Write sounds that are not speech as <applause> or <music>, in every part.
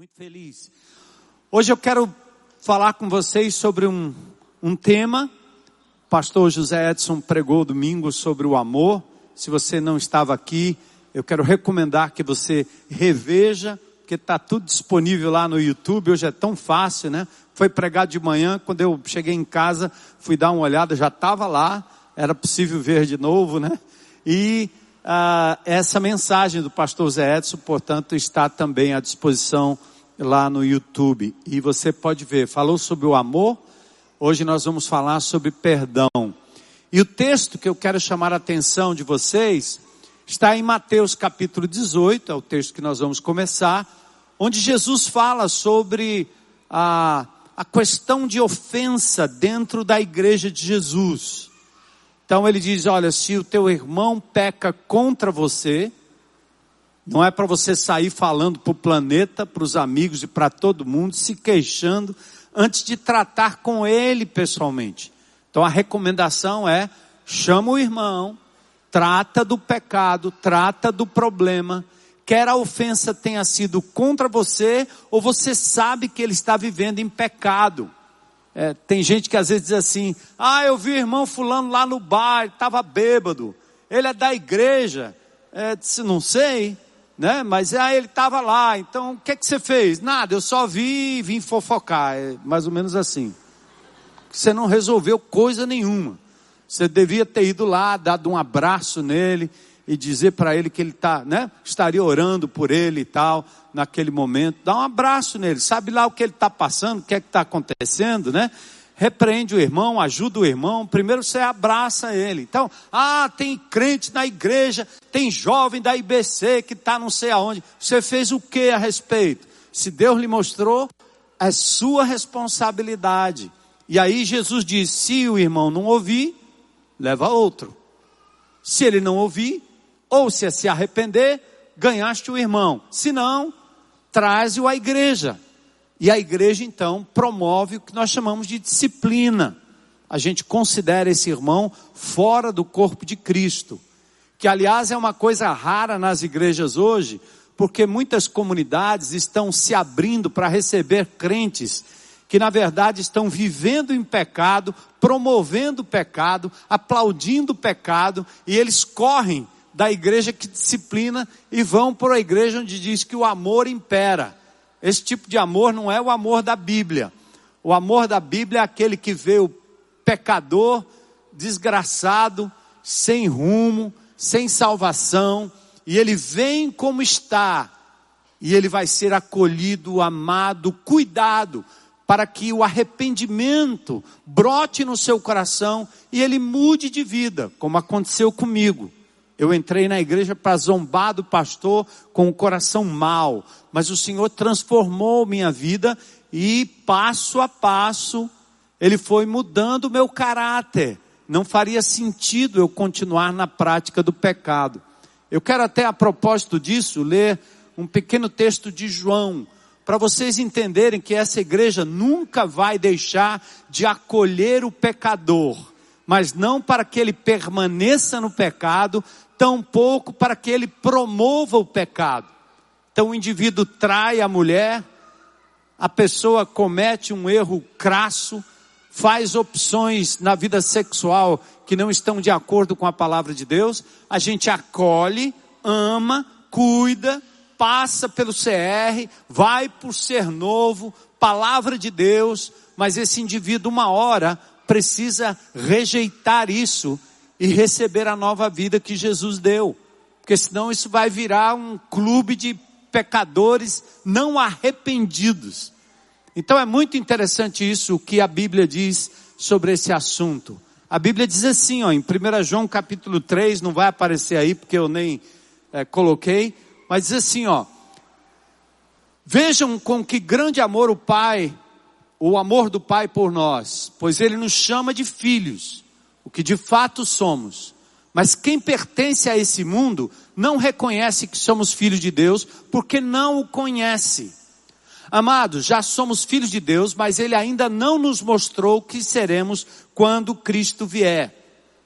Muito feliz. Hoje eu quero falar com vocês sobre um, um tema. O pastor José Edson pregou domingo sobre o amor. Se você não estava aqui, eu quero recomendar que você reveja, porque está tudo disponível lá no YouTube. Hoje é tão fácil, né? Foi pregado de manhã, quando eu cheguei em casa, fui dar uma olhada, já estava lá, era possível ver de novo, né? E ah, essa mensagem do pastor Zé Edson, portanto, está também à disposição lá no YouTube. E você pode ver, falou sobre o amor, hoje nós vamos falar sobre perdão. E o texto que eu quero chamar a atenção de vocês está em Mateus capítulo 18, é o texto que nós vamos começar, onde Jesus fala sobre a, a questão de ofensa dentro da igreja de Jesus. Então ele diz: olha, se o teu irmão peca contra você, não é para você sair falando para o planeta, para os amigos e para todo mundo, se queixando, antes de tratar com ele pessoalmente. Então a recomendação é: chama o irmão, trata do pecado, trata do problema, quer a ofensa tenha sido contra você, ou você sabe que ele está vivendo em pecado. É, tem gente que às vezes diz assim: ah, eu vi o irmão fulano lá no bar, estava bêbado, ele é da igreja. É, disse, não sei, né? Mas aí ele estava lá, então o que é que você fez? Nada, eu só vi e vim fofocar, é mais ou menos assim. Você não resolveu coisa nenhuma. Você devia ter ido lá, dado um abraço nele e dizer para ele que ele tá, né? Estaria orando por ele e tal, naquele momento. Dá um abraço nele, sabe lá o que ele está passando, o que é que está acontecendo, né? repreende o irmão, ajuda o irmão, primeiro você abraça ele. Então, ah, tem crente na igreja, tem jovem da IBC que está não sei aonde. Você fez o que a respeito? Se Deus lhe mostrou, é sua responsabilidade. E aí Jesus diz: se o irmão não ouvir, leva outro. Se ele não ouvir, ou se se arrepender, ganhaste o irmão. Se não, traz-o à igreja. E a igreja então promove o que nós chamamos de disciplina. A gente considera esse irmão fora do corpo de Cristo. Que aliás é uma coisa rara nas igrejas hoje, porque muitas comunidades estão se abrindo para receber crentes que na verdade estão vivendo em pecado, promovendo o pecado, aplaudindo o pecado, e eles correm da igreja que disciplina e vão para a igreja onde diz que o amor impera. Esse tipo de amor não é o amor da Bíblia. O amor da Bíblia é aquele que vê o pecador desgraçado, sem rumo, sem salvação, e ele vem como está, e ele vai ser acolhido, amado, cuidado, para que o arrependimento brote no seu coração e ele mude de vida, como aconteceu comigo. Eu entrei na igreja para zombar do pastor com o coração mal, mas o Senhor transformou minha vida e passo a passo ele foi mudando o meu caráter. Não faria sentido eu continuar na prática do pecado. Eu quero até a propósito disso ler um pequeno texto de João, para vocês entenderem que essa igreja nunca vai deixar de acolher o pecador, mas não para que ele permaneça no pecado, tampouco para que ele promova o pecado. Então o indivíduo trai a mulher, a pessoa comete um erro crasso, faz opções na vida sexual que não estão de acordo com a palavra de Deus, a gente acolhe, ama, cuida, passa pelo CR, vai por ser novo, palavra de Deus, mas esse indivíduo uma hora precisa rejeitar isso e receber a nova vida que Jesus deu. Porque senão isso vai virar um clube de pecadores não arrependidos. Então é muito interessante isso que a Bíblia diz sobre esse assunto. A Bíblia diz assim, ó, em 1 João capítulo 3, não vai aparecer aí porque eu nem é, coloquei, mas diz assim, ó, vejam com que grande amor o Pai, o amor do Pai por nós, pois Ele nos chama de filhos o que de fato somos. Mas quem pertence a esse mundo não reconhece que somos filhos de Deus porque não o conhece. Amados, já somos filhos de Deus, mas Ele ainda não nos mostrou que seremos quando Cristo vier.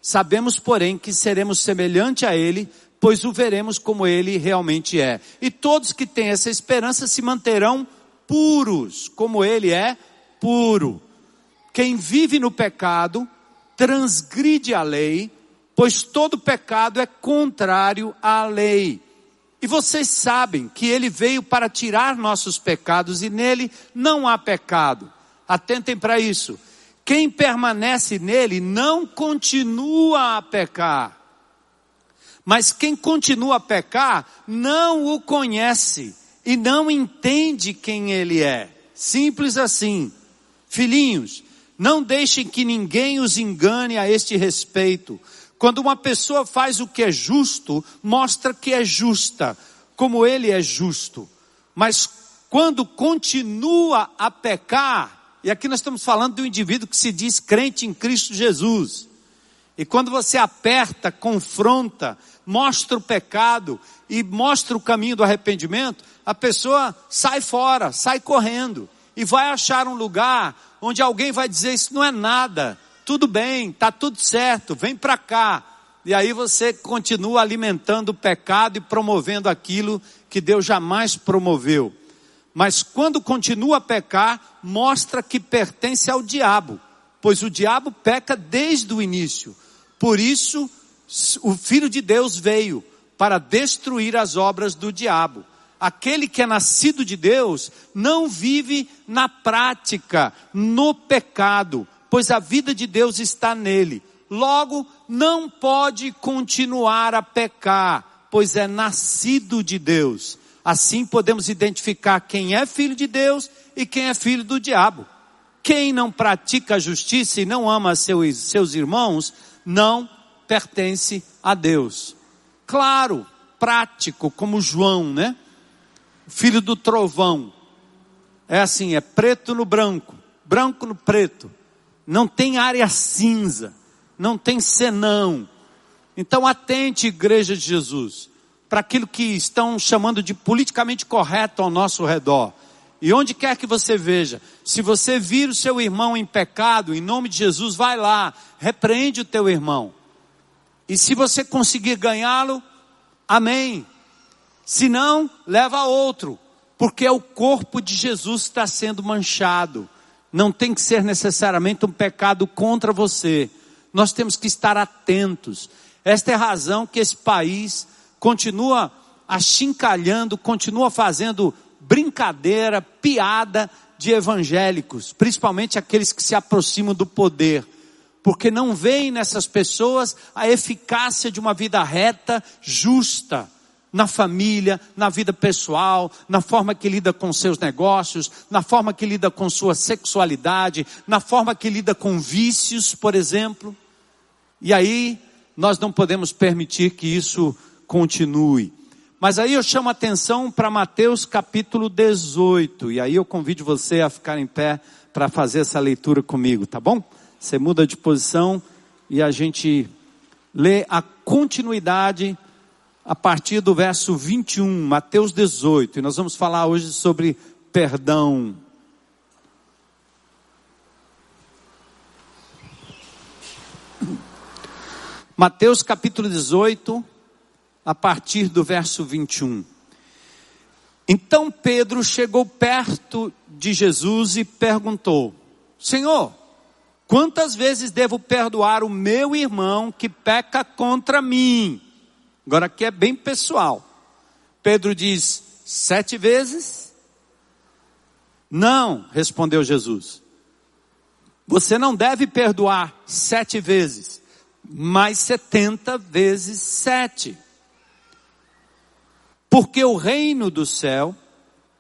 Sabemos, porém, que seremos semelhante a Ele, pois o veremos como Ele realmente é. E todos que têm essa esperança se manterão puros, como ele é puro. Quem vive no pecado transgride a lei, pois todo pecado é contrário à lei. E vocês sabem que ele veio para tirar nossos pecados e nele não há pecado. Atentem para isso. Quem permanece nele não continua a pecar. Mas quem continua a pecar não o conhece e não entende quem ele é. Simples assim. Filhinhos, não deixem que ninguém os engane a este respeito. Quando uma pessoa faz o que é justo, mostra que é justa, como ele é justo. Mas quando continua a pecar, e aqui nós estamos falando de um indivíduo que se diz crente em Cristo Jesus. E quando você aperta, confronta, mostra o pecado e mostra o caminho do arrependimento, a pessoa sai fora, sai correndo e vai achar um lugar onde alguém vai dizer isso não é nada, tudo bem, tá tudo certo, vem para cá. E aí você continua alimentando o pecado e promovendo aquilo que Deus jamais promoveu. Mas quando continua a pecar, mostra que pertence ao diabo, pois o diabo peca desde o início. Por isso, o Filho de Deus veio para destruir as obras do diabo. Aquele que é nascido de Deus não vive na prática, no pecado, pois a vida de Deus está nele. Logo, não pode continuar a pecar, pois é nascido de Deus. Assim podemos identificar quem é filho de Deus e quem é filho do diabo. Quem não pratica a justiça e não ama seus, seus irmãos, não pertence a Deus. Claro, prático, como João, né? Filho do trovão. É assim, é preto no branco, branco no preto. Não tem área cinza, não tem senão. Então atente, igreja de Jesus, para aquilo que estão chamando de politicamente correto ao nosso redor. E onde quer que você veja, se você vir o seu irmão em pecado, em nome de Jesus, vai lá, repreende o teu irmão. E se você conseguir ganhá-lo, amém. Se não, leva outro, porque o corpo de Jesus está sendo manchado. Não tem que ser necessariamente um pecado contra você. Nós temos que estar atentos. Esta é a razão que esse país continua achincalhando, continua fazendo brincadeira, piada de evangélicos, principalmente aqueles que se aproximam do poder porque não veem nessas pessoas a eficácia de uma vida reta, justa, na família, na vida pessoal, na forma que lida com seus negócios, na forma que lida com sua sexualidade, na forma que lida com vícios, por exemplo. E aí, nós não podemos permitir que isso continue. Mas aí eu chamo a atenção para Mateus capítulo 18, e aí eu convido você a ficar em pé para fazer essa leitura comigo, tá bom? Você muda de posição e a gente lê a continuidade a partir do verso 21, Mateus 18. E nós vamos falar hoje sobre perdão. Mateus capítulo 18, a partir do verso 21. Então Pedro chegou perto de Jesus e perguntou: Senhor, Quantas vezes devo perdoar o meu irmão que peca contra mim? Agora aqui é bem pessoal. Pedro diz: sete vezes? Não, respondeu Jesus. Você não deve perdoar sete vezes, mas setenta vezes sete. Porque o reino do céu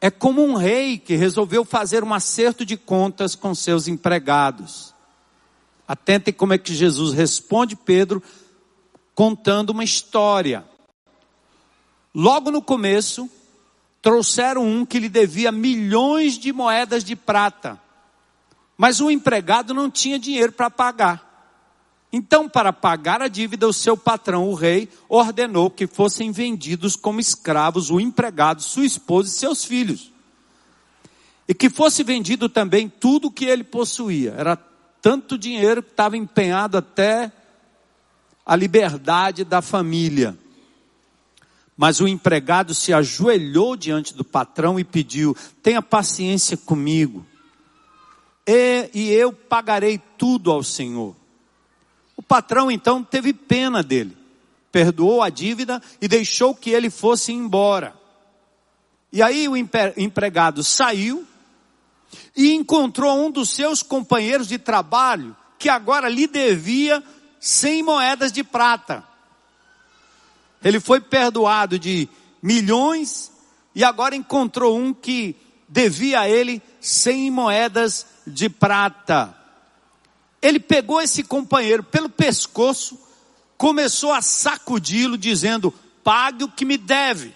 é como um rei que resolveu fazer um acerto de contas com seus empregados. Atentem como é que Jesus responde Pedro contando uma história. Logo no começo, trouxeram um que lhe devia milhões de moedas de prata. Mas o empregado não tinha dinheiro para pagar. Então, para pagar a dívida, o seu patrão, o rei, ordenou que fossem vendidos como escravos o empregado, sua esposa e seus filhos. E que fosse vendido também tudo o que ele possuía. Era tanto dinheiro que estava empenhado até a liberdade da família. Mas o empregado se ajoelhou diante do patrão e pediu: tenha paciência comigo, e, e eu pagarei tudo ao Senhor. O patrão então teve pena dele, perdoou a dívida e deixou que ele fosse embora. E aí o empregado saiu e encontrou um dos seus companheiros de trabalho que agora lhe devia cem moedas de prata. Ele foi perdoado de milhões e agora encontrou um que devia a ele cem moedas de prata. Ele pegou esse companheiro pelo pescoço, começou a sacudi-lo, dizendo: Pague o que me deve.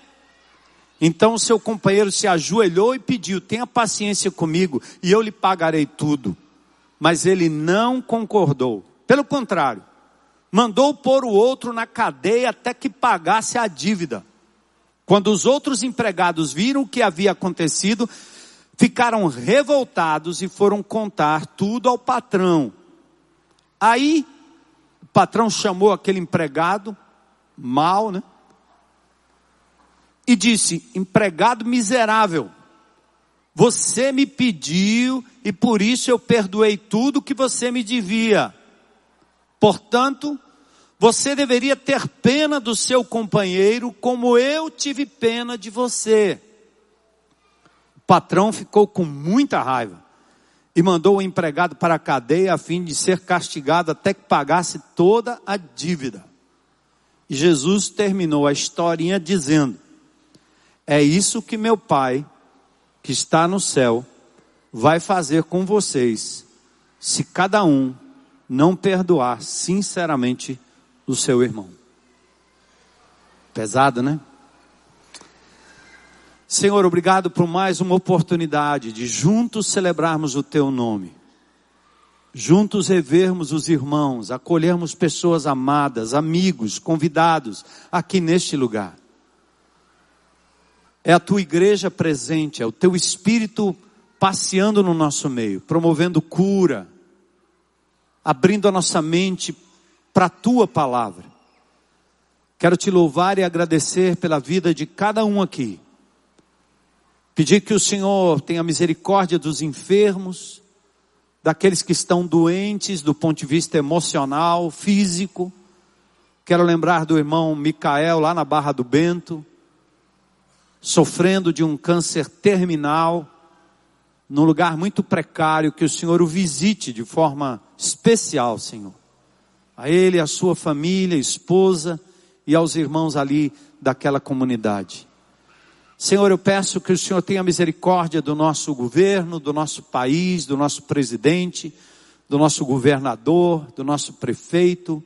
Então o seu companheiro se ajoelhou e pediu: Tenha paciência comigo e eu lhe pagarei tudo. Mas ele não concordou. Pelo contrário, mandou pôr o outro na cadeia até que pagasse a dívida. Quando os outros empregados viram o que havia acontecido, ficaram revoltados e foram contar tudo ao patrão. Aí, o patrão chamou aquele empregado, mal, né? E disse: empregado miserável, você me pediu e por isso eu perdoei tudo que você me devia. Portanto, você deveria ter pena do seu companheiro, como eu tive pena de você. O patrão ficou com muita raiva e mandou o empregado para a cadeia a fim de ser castigado até que pagasse toda a dívida. E Jesus terminou a historinha dizendo: É isso que meu Pai, que está no céu, vai fazer com vocês, se cada um não perdoar sinceramente o seu irmão. Pesado, né? Senhor, obrigado por mais uma oportunidade de juntos celebrarmos o teu nome. Juntos revermos os irmãos, acolhermos pessoas amadas, amigos, convidados aqui neste lugar. É a tua igreja presente, é o teu espírito passeando no nosso meio, promovendo cura, abrindo a nossa mente para a tua palavra. Quero te louvar e agradecer pela vida de cada um aqui. Pedir que o Senhor tenha misericórdia dos enfermos, daqueles que estão doentes do ponto de vista emocional, físico. Quero lembrar do irmão Micael lá na Barra do Bento, sofrendo de um câncer terminal num lugar muito precário, que o Senhor o visite de forma especial, Senhor. A ele, a sua família, esposa e aos irmãos ali daquela comunidade. Senhor, eu peço que o Senhor tenha misericórdia do nosso governo, do nosso país, do nosso presidente, do nosso governador, do nosso prefeito,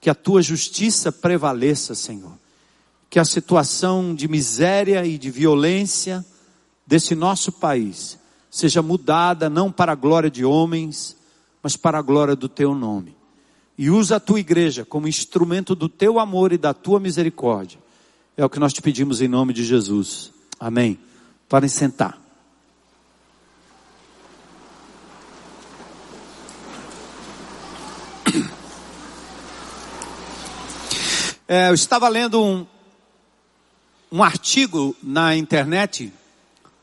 que a tua justiça prevaleça, Senhor. Que a situação de miséria e de violência desse nosso país seja mudada não para a glória de homens, mas para a glória do teu nome. E usa a tua igreja como instrumento do teu amor e da tua misericórdia. É o que nós te pedimos em nome de Jesus. Amém. Podem sentar. É, eu estava lendo um, um artigo na internet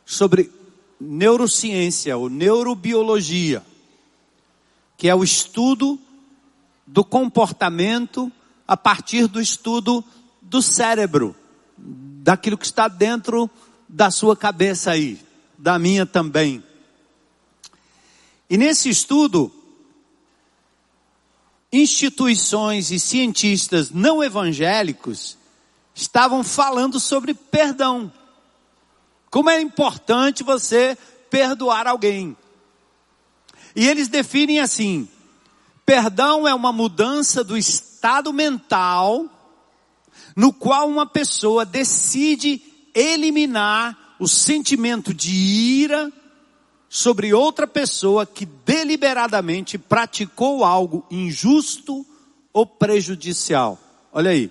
sobre neurociência ou neurobiologia, que é o estudo do comportamento a partir do estudo do cérebro, daquilo que está dentro da sua cabeça aí, da minha também. E nesse estudo, instituições e cientistas não evangélicos estavam falando sobre perdão. Como é importante você perdoar alguém. E eles definem assim: perdão é uma mudança do estado mental no qual uma pessoa decide eliminar o sentimento de ira sobre outra pessoa que deliberadamente praticou algo injusto ou prejudicial. Olha aí.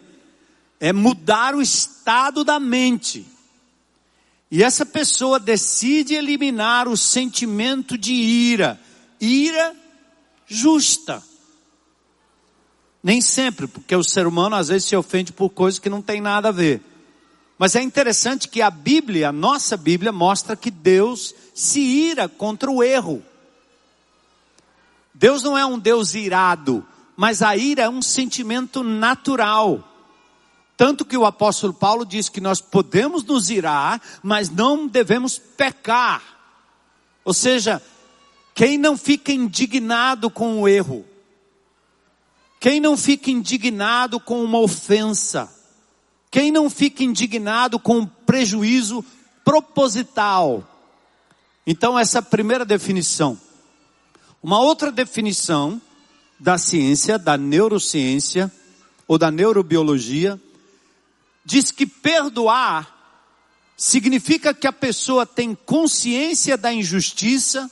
É mudar o estado da mente. E essa pessoa decide eliminar o sentimento de ira, ira justa. Nem sempre, porque o ser humano às vezes se ofende por coisas que não tem nada a ver. Mas é interessante que a Bíblia, a nossa Bíblia, mostra que Deus se ira contra o erro. Deus não é um Deus irado, mas a ira é um sentimento natural. Tanto que o apóstolo Paulo diz que nós podemos nos irar, mas não devemos pecar. Ou seja, quem não fica indignado com o erro, quem não fica indignado com uma ofensa, quem não fica indignado com um prejuízo proposital. Então, essa é a primeira definição. Uma outra definição da ciência, da neurociência ou da neurobiologia, diz que perdoar significa que a pessoa tem consciência da injustiça,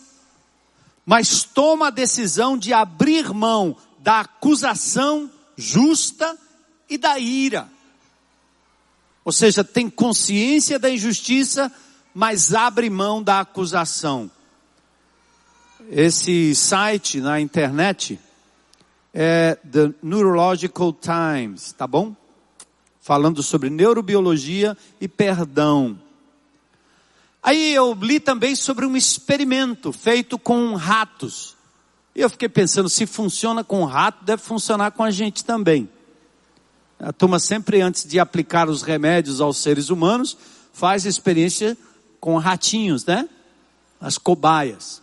mas toma a decisão de abrir mão da acusação justa e da ira. Ou seja, tem consciência da injustiça, mas abre mão da acusação. Esse site na internet é The Neurological Times, tá bom? Falando sobre neurobiologia e perdão. Aí eu li também sobre um experimento feito com ratos. E eu fiquei pensando, se funciona com rato, deve funcionar com a gente também. A turma sempre antes de aplicar os remédios aos seres humanos, faz experiência com ratinhos, né? As cobaias.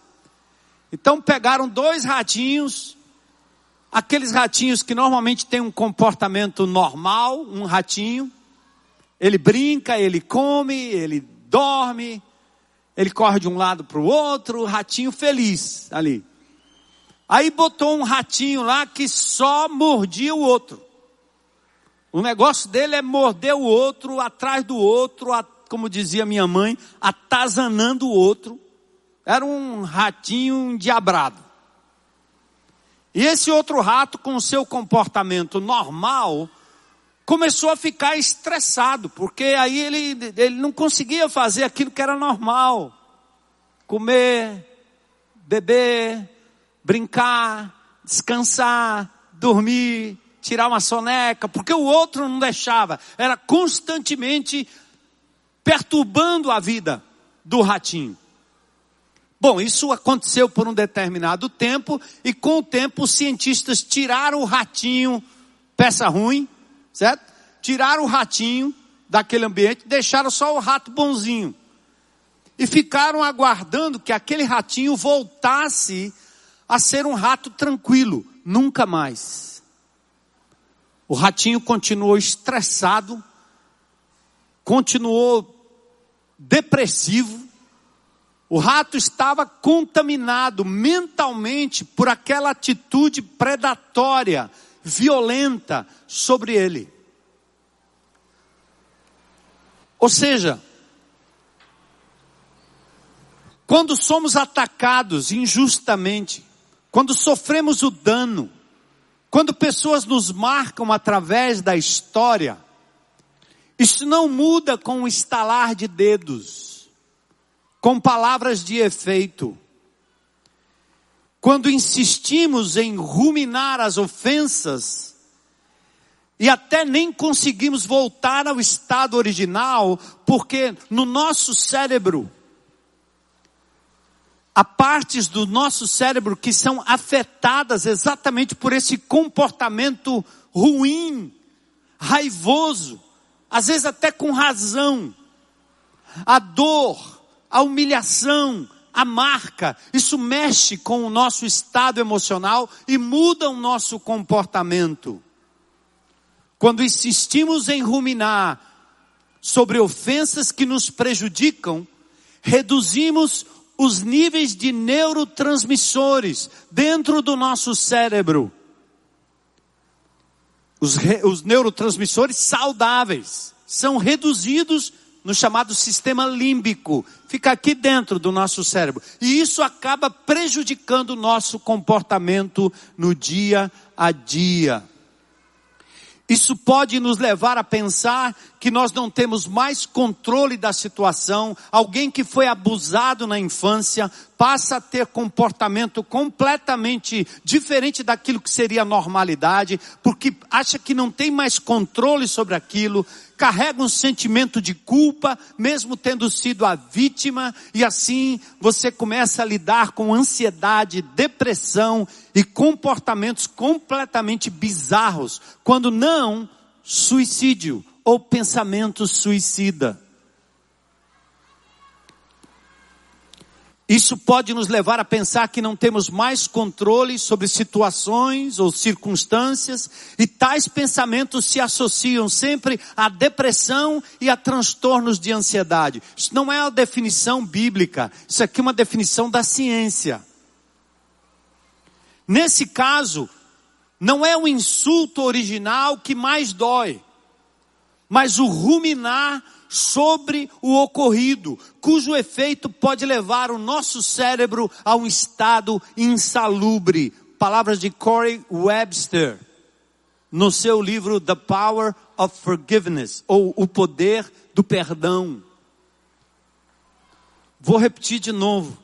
Então pegaram dois ratinhos, Aqueles ratinhos que normalmente têm um comportamento normal, um ratinho, ele brinca, ele come, ele dorme, ele corre de um lado para o outro, ratinho feliz ali. Aí botou um ratinho lá que só mordia o outro. O negócio dele é morder o outro, atrás do outro, como dizia minha mãe, atazanando o outro. Era um ratinho endiabrado. E esse outro rato, com o seu comportamento normal, começou a ficar estressado, porque aí ele, ele não conseguia fazer aquilo que era normal: comer, beber, brincar, descansar, dormir, tirar uma soneca, porque o outro não deixava, era constantemente perturbando a vida do ratinho. Bom, isso aconteceu por um determinado tempo, e com o tempo os cientistas tiraram o ratinho, peça ruim, certo? Tiraram o ratinho daquele ambiente, deixaram só o rato bonzinho. E ficaram aguardando que aquele ratinho voltasse a ser um rato tranquilo, nunca mais. O ratinho continuou estressado, continuou depressivo, o rato estava contaminado mentalmente por aquela atitude predatória, violenta sobre ele. Ou seja, quando somos atacados injustamente, quando sofremos o dano, quando pessoas nos marcam através da história, isso não muda com o estalar de dedos com palavras de efeito. Quando insistimos em ruminar as ofensas, e até nem conseguimos voltar ao estado original, porque no nosso cérebro, há partes do nosso cérebro que são afetadas exatamente por esse comportamento ruim, raivoso, às vezes até com razão. A dor, a humilhação, a marca, isso mexe com o nosso estado emocional e muda o nosso comportamento. Quando insistimos em ruminar sobre ofensas que nos prejudicam, reduzimos os níveis de neurotransmissores dentro do nosso cérebro. Os, os neurotransmissores saudáveis são reduzidos no chamado sistema límbico, fica aqui dentro do nosso cérebro. E isso acaba prejudicando o nosso comportamento no dia a dia. Isso pode nos levar a pensar que nós não temos mais controle da situação. Alguém que foi abusado na infância passa a ter comportamento completamente diferente daquilo que seria a normalidade, porque acha que não tem mais controle sobre aquilo, carrega um sentimento de culpa, mesmo tendo sido a vítima, e assim você começa a lidar com ansiedade, depressão e comportamentos completamente bizarros, quando não suicídio ou pensamento suicida. Isso pode nos levar a pensar que não temos mais controle sobre situações ou circunstâncias, e tais pensamentos se associam sempre à depressão e a transtornos de ansiedade. Isso não é a definição bíblica, isso aqui é uma definição da ciência. Nesse caso, não é o insulto original que mais dói, mas o ruminar sobre o ocorrido, cujo efeito pode levar o nosso cérebro a um estado insalubre. Palavras de Corey Webster, no seu livro The Power of Forgiveness, ou O Poder do Perdão. Vou repetir de novo.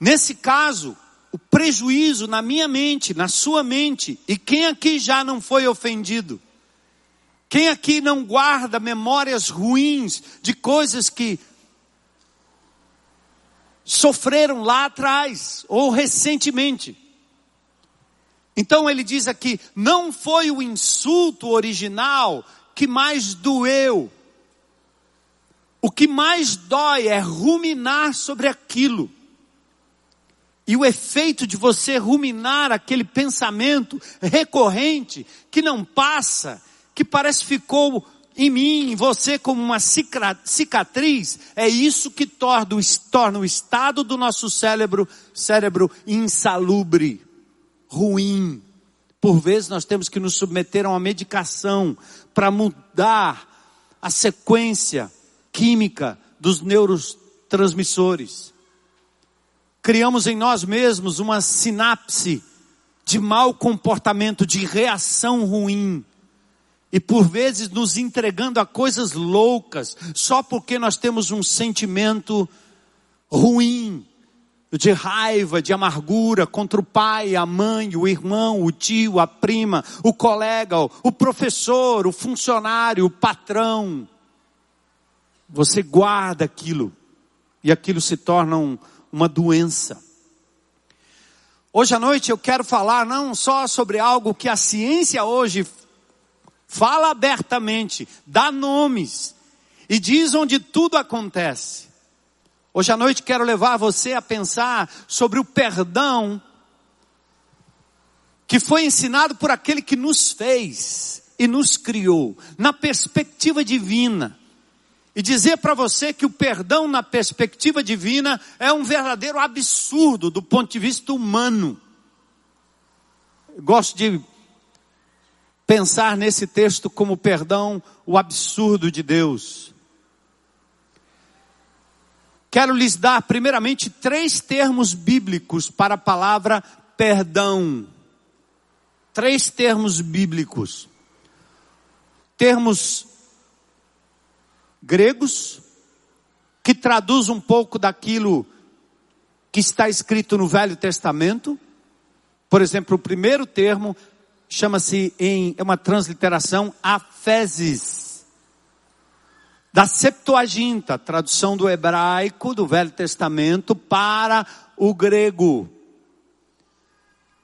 Nesse caso, o prejuízo na minha mente, na sua mente, e quem aqui já não foi ofendido? Quem aqui não guarda memórias ruins de coisas que sofreram lá atrás ou recentemente? Então ele diz aqui: não foi o insulto original que mais doeu. O que mais dói é ruminar sobre aquilo. E o efeito de você ruminar aquele pensamento recorrente que não passa que parece ficou em mim, em você como uma cicatriz, é isso que torna, torna o estado do nosso cérebro, cérebro insalubre, ruim. Por vezes nós temos que nos submeter a uma medicação para mudar a sequência química dos neurotransmissores. Criamos em nós mesmos uma sinapse de mau comportamento, de reação ruim e por vezes nos entregando a coisas loucas, só porque nós temos um sentimento ruim, de raiva, de amargura contra o pai, a mãe, o irmão, o tio, a prima, o colega, o professor, o funcionário, o patrão. Você guarda aquilo e aquilo se torna um, uma doença. Hoje à noite eu quero falar não só sobre algo que a ciência hoje fala abertamente, dá nomes e diz onde tudo acontece. Hoje à noite quero levar você a pensar sobre o perdão que foi ensinado por aquele que nos fez e nos criou, na perspectiva divina. E dizer para você que o perdão na perspectiva divina é um verdadeiro absurdo do ponto de vista humano. Gosto de pensar nesse texto como perdão, o absurdo de Deus. Quero lhes dar, primeiramente, três termos bíblicos para a palavra perdão. Três termos bíblicos. Termos gregos, que traduz um pouco daquilo que está escrito no Velho Testamento. Por exemplo, o primeiro termo chama-se em é uma transliteração afeses. Da Septuaginta, tradução do hebraico do Velho Testamento para o grego.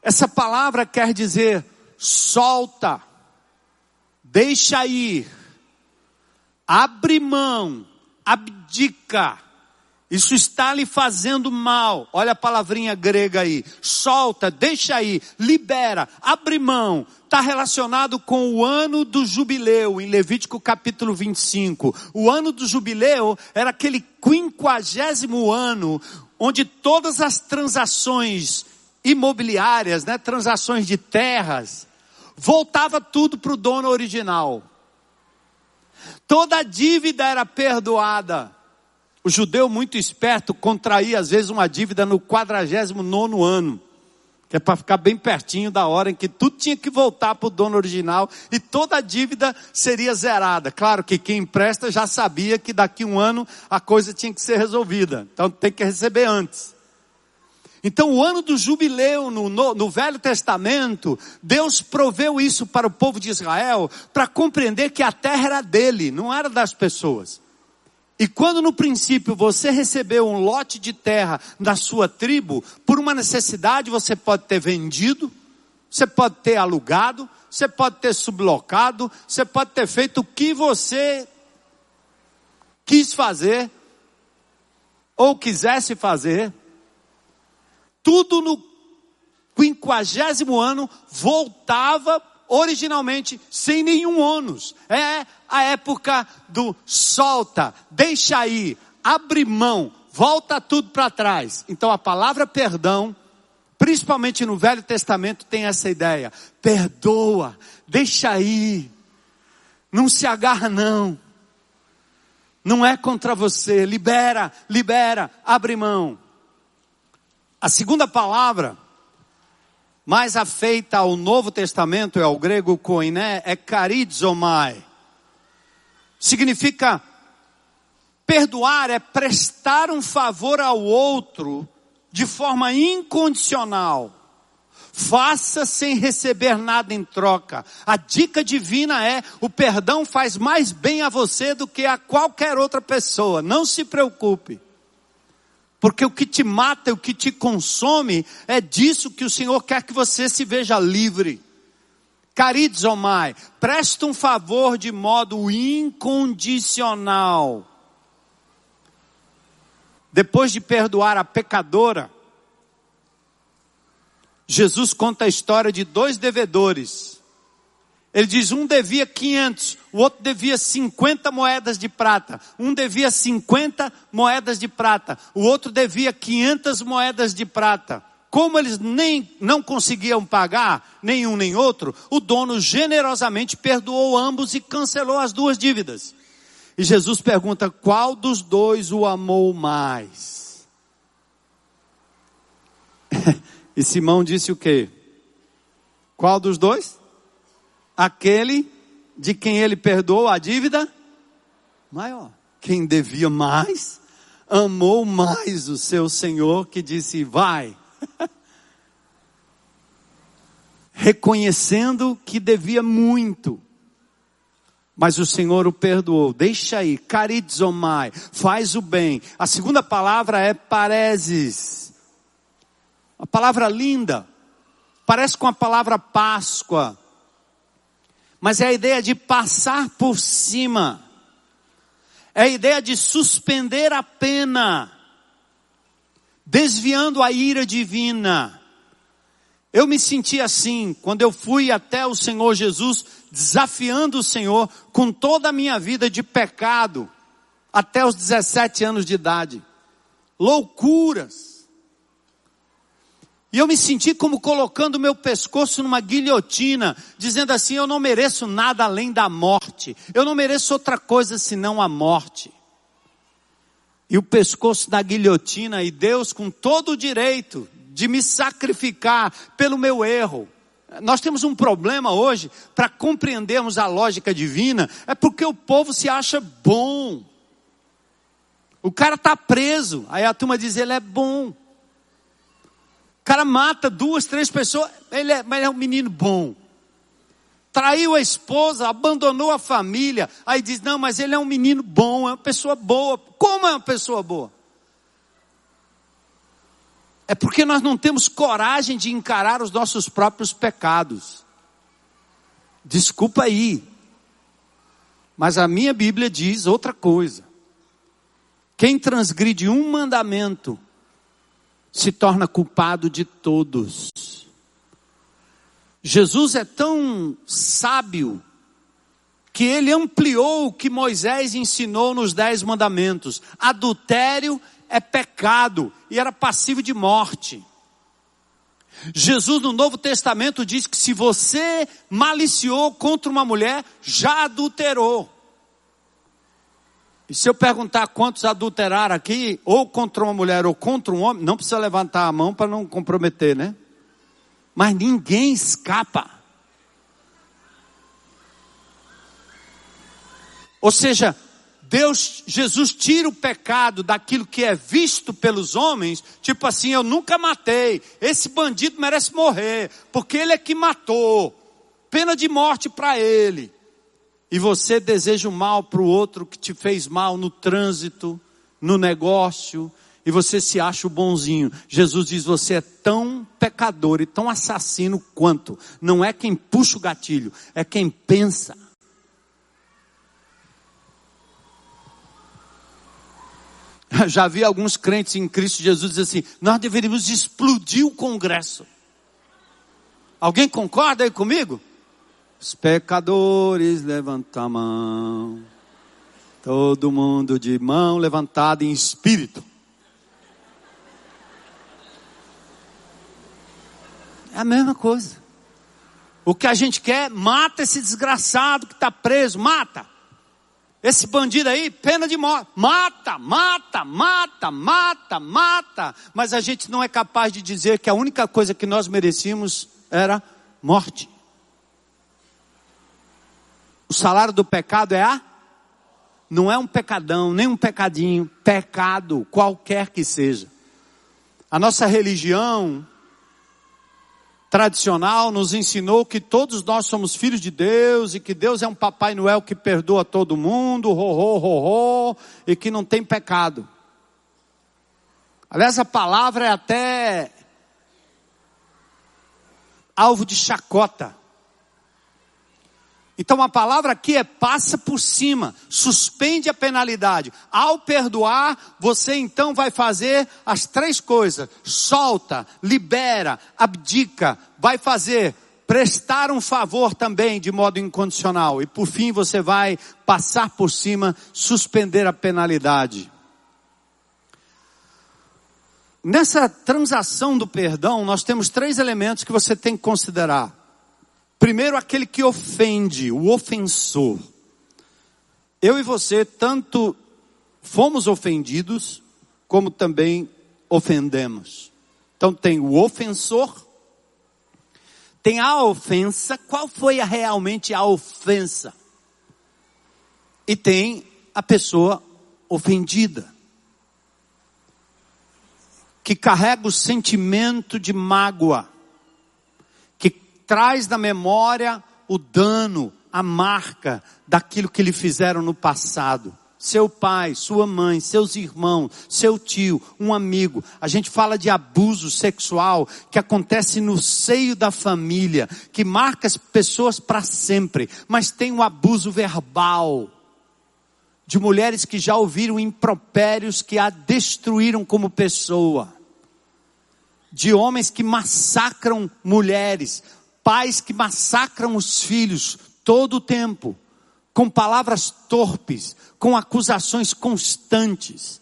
Essa palavra quer dizer solta, deixa ir, abre mão, abdica, isso está lhe fazendo mal. Olha a palavrinha grega aí. Solta, deixa aí, libera, abre mão. Está relacionado com o ano do jubileu, em Levítico capítulo 25. O ano do jubileu era aquele quinquagésimo ano, onde todas as transações imobiliárias, né, transações de terras, voltava tudo para o dono original. Toda a dívida era perdoada o judeu muito esperto contraía às vezes uma dívida no 49 nono ano. que é para ficar bem pertinho da hora em que tudo tinha que voltar para o dono original e toda a dívida seria zerada. Claro que quem empresta já sabia que daqui um ano a coisa tinha que ser resolvida, então tem que receber antes. Então, o ano do jubileu no, no, no, Velho Testamento, Deus proveu isso para o povo de Israel, para compreender que a terra era dele, não era das pessoas. E quando no princípio você recebeu um lote de terra da sua tribo, por uma necessidade você pode ter vendido, você pode ter alugado, você pode ter sublocado, você pode ter feito o que você quis fazer, ou quisesse fazer. Tudo no quinquagésimo ano voltava originalmente sem nenhum ônus. É a época do solta, deixa aí, abre mão, volta tudo para trás. Então a palavra perdão, principalmente no Velho Testamento, tem essa ideia: perdoa, deixa aí, não se agarra não. Não é contra você, libera, libera, abre mão. A segunda palavra mais afeita ao Novo Testamento, é o grego koiné, é carizomai. Significa perdoar é prestar um favor ao outro de forma incondicional. Faça sem receber nada em troca. A dica divina é: o perdão faz mais bem a você do que a qualquer outra pessoa. Não se preocupe. Porque o que te mata, o que te consome, é disso que o Senhor quer que você se veja livre. Carizomai, presta um favor de modo incondicional. Depois de perdoar a pecadora, Jesus conta a história de dois devedores ele diz: um devia 500, o outro devia 50 moedas de prata. Um devia 50 moedas de prata, o outro devia 500 moedas de prata. Como eles nem não conseguiam pagar nenhum nem outro, o dono generosamente perdoou ambos e cancelou as duas dívidas. E Jesus pergunta: qual dos dois o amou mais? <laughs> e Simão disse o quê? Qual dos dois? Aquele de quem ele perdoou a dívida maior. Quem devia mais, amou mais o seu Senhor que disse: Vai. <laughs> Reconhecendo que devia muito. Mas o Senhor o perdoou. Deixa aí, caritzomai, faz o bem. A segunda palavra é pareses. A palavra linda. Parece com a palavra Páscoa mas é a ideia de passar por cima, é a ideia de suspender a pena, desviando a ira divina. Eu me senti assim quando eu fui até o Senhor Jesus, desafiando o Senhor com toda a minha vida de pecado, até os 17 anos de idade. Loucuras e eu me senti como colocando meu pescoço numa guilhotina, dizendo assim: eu não mereço nada além da morte. Eu não mereço outra coisa senão a morte. E o pescoço da guilhotina, e Deus com todo o direito de me sacrificar pelo meu erro. Nós temos um problema hoje para compreendermos a lógica divina, é porque o povo se acha bom. O cara está preso, aí a turma diz: ele é bom. O cara mata duas, três pessoas, ele é, mas ele é um menino bom. Traiu a esposa, abandonou a família, aí diz: não, mas ele é um menino bom, é uma pessoa boa. Como é uma pessoa boa? É porque nós não temos coragem de encarar os nossos próprios pecados. Desculpa aí. Mas a minha Bíblia diz outra coisa. Quem transgride um mandamento se torna culpado de todos. Jesus é tão sábio que ele ampliou o que Moisés ensinou nos Dez Mandamentos. Adultério é pecado e era passivo de morte. Jesus no Novo Testamento diz que se você maliciou contra uma mulher, já adulterou. E se eu perguntar quantos adulteraram aqui, ou contra uma mulher ou contra um homem, não precisa levantar a mão para não comprometer, né? Mas ninguém escapa. Ou seja, Deus, Jesus tira o pecado daquilo que é visto pelos homens, tipo assim, eu nunca matei, esse bandido merece morrer, porque ele é que matou, pena de morte para ele. E você deseja o mal para o outro que te fez mal no trânsito, no negócio, e você se acha o bonzinho. Jesus diz: você é tão pecador e tão assassino quanto. Não é quem puxa o gatilho, é quem pensa. <laughs> Já vi alguns crentes em Cristo Jesus dizer assim: nós deveríamos explodir o Congresso. Alguém concorda aí comigo? Os pecadores levantam a mão. Todo mundo de mão levantada em espírito. É a mesma coisa. O que a gente quer, mata esse desgraçado que está preso, mata. Esse bandido aí, pena de morte. Mata, mata, mata, mata, mata. Mas a gente não é capaz de dizer que a única coisa que nós merecíamos era morte. O salário do pecado é a? Não é um pecadão, nem um pecadinho. Pecado, qualquer que seja. A nossa religião tradicional nos ensinou que todos nós somos filhos de Deus e que Deus é um Papai Noel que perdoa todo mundo, ho, ho, e que não tem pecado. Aliás, a palavra é até alvo de chacota. Então a palavra aqui é passa por cima, suspende a penalidade. Ao perdoar, você então vai fazer as três coisas: solta, libera, abdica, vai fazer prestar um favor também de modo incondicional. E por fim você vai passar por cima, suspender a penalidade. Nessa transação do perdão, nós temos três elementos que você tem que considerar. Primeiro, aquele que ofende, o ofensor. Eu e você, tanto fomos ofendidos, como também ofendemos. Então, tem o ofensor, tem a ofensa. Qual foi a, realmente a ofensa? E tem a pessoa ofendida, que carrega o sentimento de mágoa traz na memória o dano, a marca daquilo que lhe fizeram no passado. Seu pai, sua mãe, seus irmãos, seu tio, um amigo. A gente fala de abuso sexual que acontece no seio da família, que marca as pessoas para sempre. Mas tem o abuso verbal de mulheres que já ouviram impropérios que a destruíram como pessoa. De homens que massacram mulheres, Pais que massacram os filhos todo o tempo, com palavras torpes, com acusações constantes,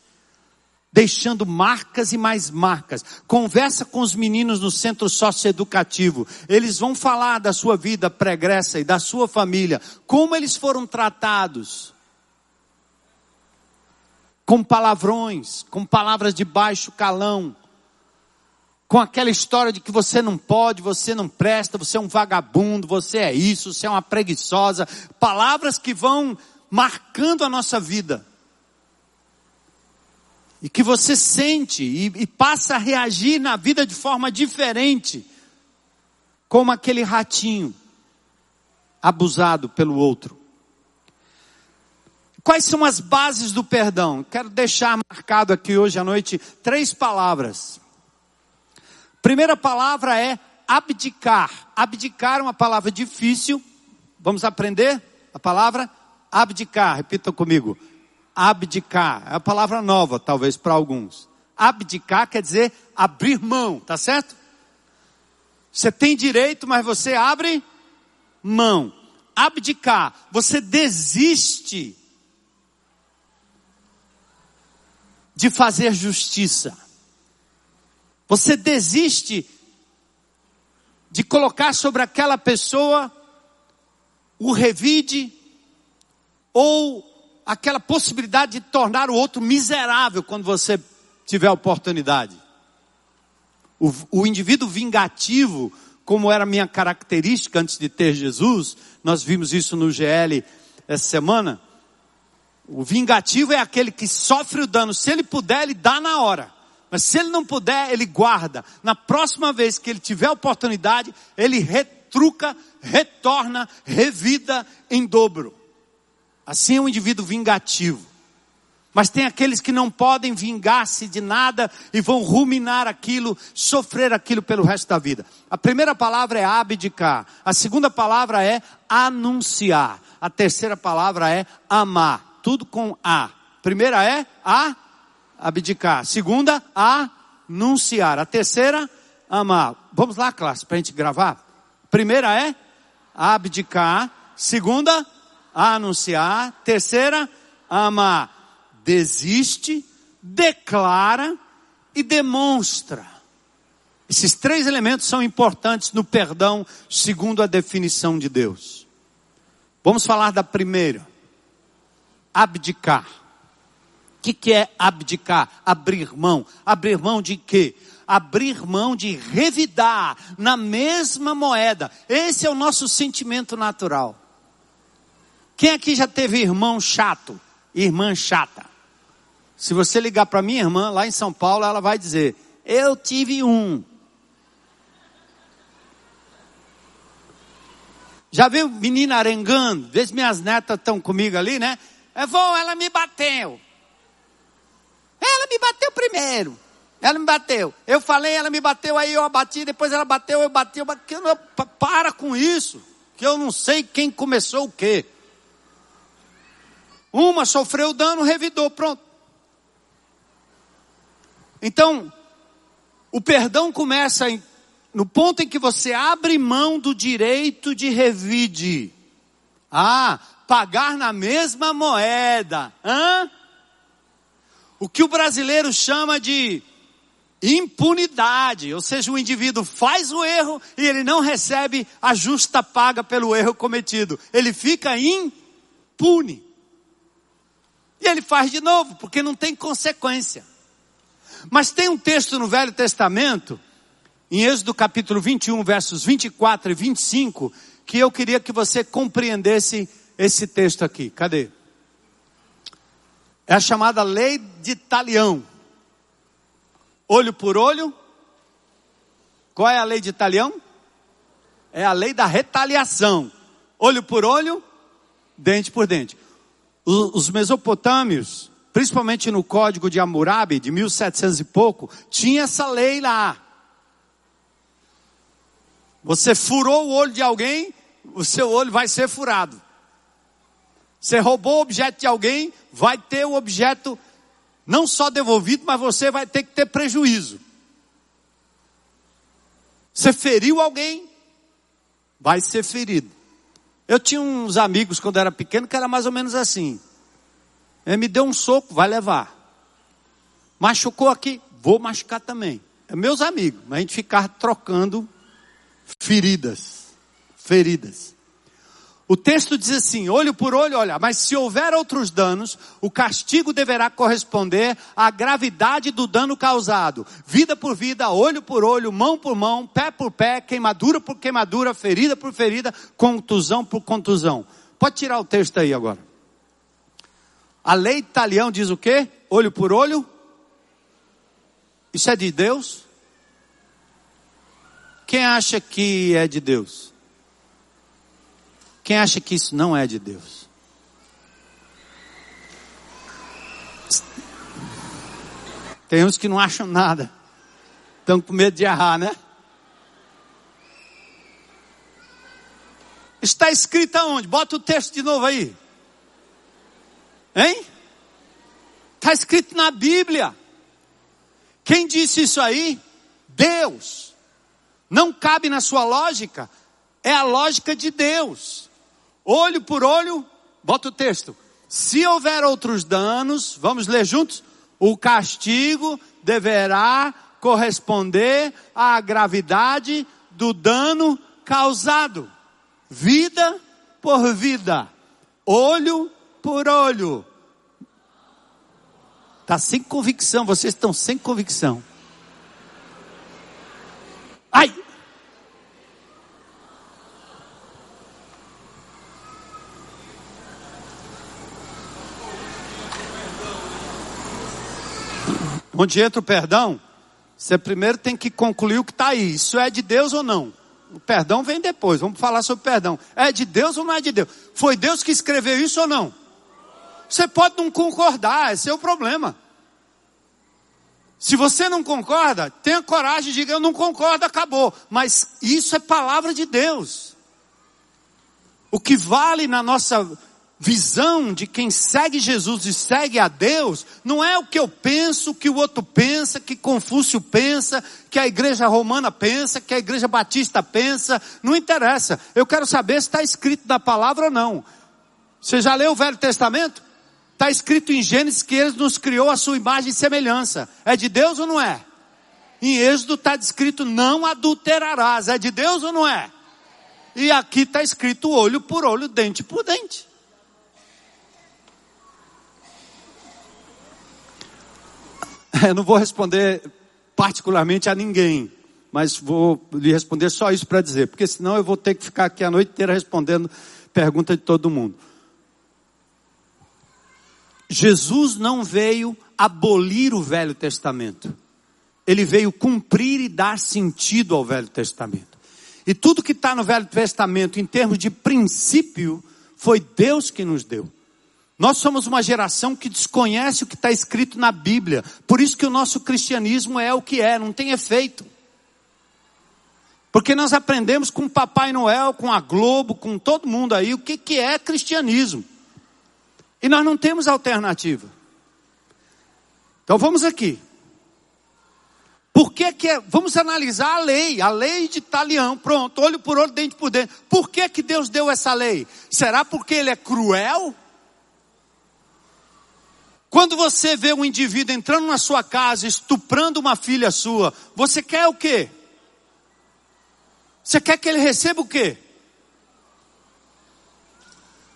deixando marcas e mais marcas. Conversa com os meninos no centro socioeducativo. Eles vão falar da sua vida pregressa e da sua família, como eles foram tratados. Com palavrões, com palavras de baixo calão, com aquela história de que você não pode, você não presta, você é um vagabundo, você é isso, você é uma preguiçosa, palavras que vão marcando a nossa vida. E que você sente e, e passa a reagir na vida de forma diferente, como aquele ratinho abusado pelo outro. Quais são as bases do perdão? Quero deixar marcado aqui hoje à noite três palavras Primeira palavra é abdicar. Abdicar é uma palavra difícil. Vamos aprender a palavra abdicar. Repita comigo. Abdicar. É a palavra nova, talvez para alguns. Abdicar quer dizer abrir mão, tá certo? Você tem direito, mas você abre mão. Abdicar, você desiste de fazer justiça. Você desiste de colocar sobre aquela pessoa o revide ou aquela possibilidade de tornar o outro miserável quando você tiver a oportunidade. O, o indivíduo vingativo como era minha característica antes de ter Jesus, nós vimos isso no GL essa semana. O vingativo é aquele que sofre o dano. Se ele puder, ele dá na hora. Mas se ele não puder, ele guarda. Na próxima vez que ele tiver oportunidade, ele retruca, retorna, revida em dobro. Assim é um indivíduo vingativo. Mas tem aqueles que não podem vingar-se de nada e vão ruminar aquilo, sofrer aquilo pelo resto da vida. A primeira palavra é abdicar. A segunda palavra é anunciar. A terceira palavra é amar. Tudo com A. Primeira é a abdicar. Segunda, anunciar. A terceira, amar. Vamos lá, classe, para a gente gravar. Primeira é abdicar. Segunda, anunciar. Terceira, amar desiste, declara e demonstra. Esses três elementos são importantes no perdão, segundo a definição de Deus. Vamos falar da primeira. Abdicar. O que, que é abdicar? Abrir mão. Abrir mão de quê? Abrir mão de revidar na mesma moeda. Esse é o nosso sentimento natural. Quem aqui já teve irmão chato? Irmã chata? Se você ligar para minha irmã lá em São Paulo, ela vai dizer: Eu tive um. Já viu menina arengando? Vê se minhas netas estão comigo ali, né? Eu vou, ela me bateu. Ela me bateu primeiro. Ela me bateu. Eu falei, ela me bateu, aí eu bati, depois ela bateu, eu bati, eu bati. Para com isso. Que eu não sei quem começou o quê. Uma sofreu dano, revidou, pronto. Então, o perdão começa em, no ponto em que você abre mão do direito de revide. Ah, pagar na mesma moeda. Hã? O que o brasileiro chama de impunidade, ou seja, o indivíduo faz o erro e ele não recebe a justa paga pelo erro cometido. Ele fica impune. E ele faz de novo, porque não tem consequência. Mas tem um texto no Velho Testamento, em Êxodo capítulo 21, versos 24 e 25, que eu queria que você compreendesse esse texto aqui. Cadê? É a chamada lei de talião. Olho por olho. Qual é a lei de talião? É a lei da retaliação. Olho por olho, dente por dente. Os mesopotâmios, principalmente no Código de Hammurabi, de 1700 e pouco, tinha essa lei lá. Você furou o olho de alguém, o seu olho vai ser furado. Você roubou o objeto de alguém, vai ter o objeto não só devolvido, mas você vai ter que ter prejuízo. Você feriu alguém, vai ser ferido. Eu tinha uns amigos quando era pequeno que era mais ou menos assim. Ele me deu um soco, vai levar. Machucou aqui, vou machucar também. É meus amigos, mas a gente ficar trocando feridas. Feridas. O texto diz assim: olho por olho, olha, mas se houver outros danos, o castigo deverá corresponder à gravidade do dano causado. Vida por vida, olho por olho, mão por mão, pé por pé, queimadura por queimadura, ferida por ferida, contusão por contusão. Pode tirar o texto aí agora. A lei italiana diz o quê? Olho por olho. Isso é de Deus? Quem acha que é de Deus? Quem acha que isso não é de Deus? Tem uns que não acham nada. Estão com medo de errar, né? Está escrito aonde? Bota o texto de novo aí. Hein? Está escrito na Bíblia. Quem disse isso aí? Deus. Não cabe na sua lógica. É a lógica de Deus. Olho por olho, bota o texto. Se houver outros danos, vamos ler juntos? O castigo deverá corresponder à gravidade do dano causado. Vida por vida. Olho por olho. Está sem convicção, vocês estão sem convicção. Ai! Onde entra o perdão, você primeiro tem que concluir o que está aí. Isso é de Deus ou não? O perdão vem depois. Vamos falar sobre perdão. É de Deus ou não é de Deus? Foi Deus que escreveu isso ou não? Você pode não concordar, é o problema. Se você não concorda, tenha coragem de dizer eu não concordo, acabou. Mas isso é palavra de Deus. O que vale na nossa visão de quem segue Jesus e segue a Deus, não é o que eu penso, que o outro pensa, que Confúcio pensa, que a igreja romana pensa, que a igreja batista pensa, não interessa. Eu quero saber se está escrito na palavra ou não. Você já leu o Velho Testamento? Está escrito em Gênesis que ele nos criou a sua imagem e semelhança. É de Deus ou não é? Em Êxodo está escrito não adulterarás. É de Deus ou não é? E aqui está escrito olho por olho, dente por dente. <laughs> Eu não vou responder particularmente a ninguém, mas vou lhe responder só isso para dizer, porque senão eu vou ter que ficar aqui a noite inteira respondendo pergunta de todo mundo. Jesus não veio abolir o Velho Testamento. Ele veio cumprir e dar sentido ao Velho Testamento. E tudo que está no Velho Testamento, em termos de princípio, foi Deus que nos deu. Nós somos uma geração que desconhece o que está escrito na Bíblia. Por isso que o nosso cristianismo é o que é, não tem efeito. Porque nós aprendemos com Papai Noel, com a Globo, com todo mundo aí, o que, que é cristianismo. E nós não temos alternativa. Então vamos aqui. Por que que é? Vamos analisar a lei, a lei de Italião, pronto, olho por olho, dente por dente. Por que que Deus deu essa lei? Será porque ele é cruel? Quando você vê um indivíduo entrando na sua casa, estuprando uma filha sua, você quer o quê? Você quer que ele receba o quê?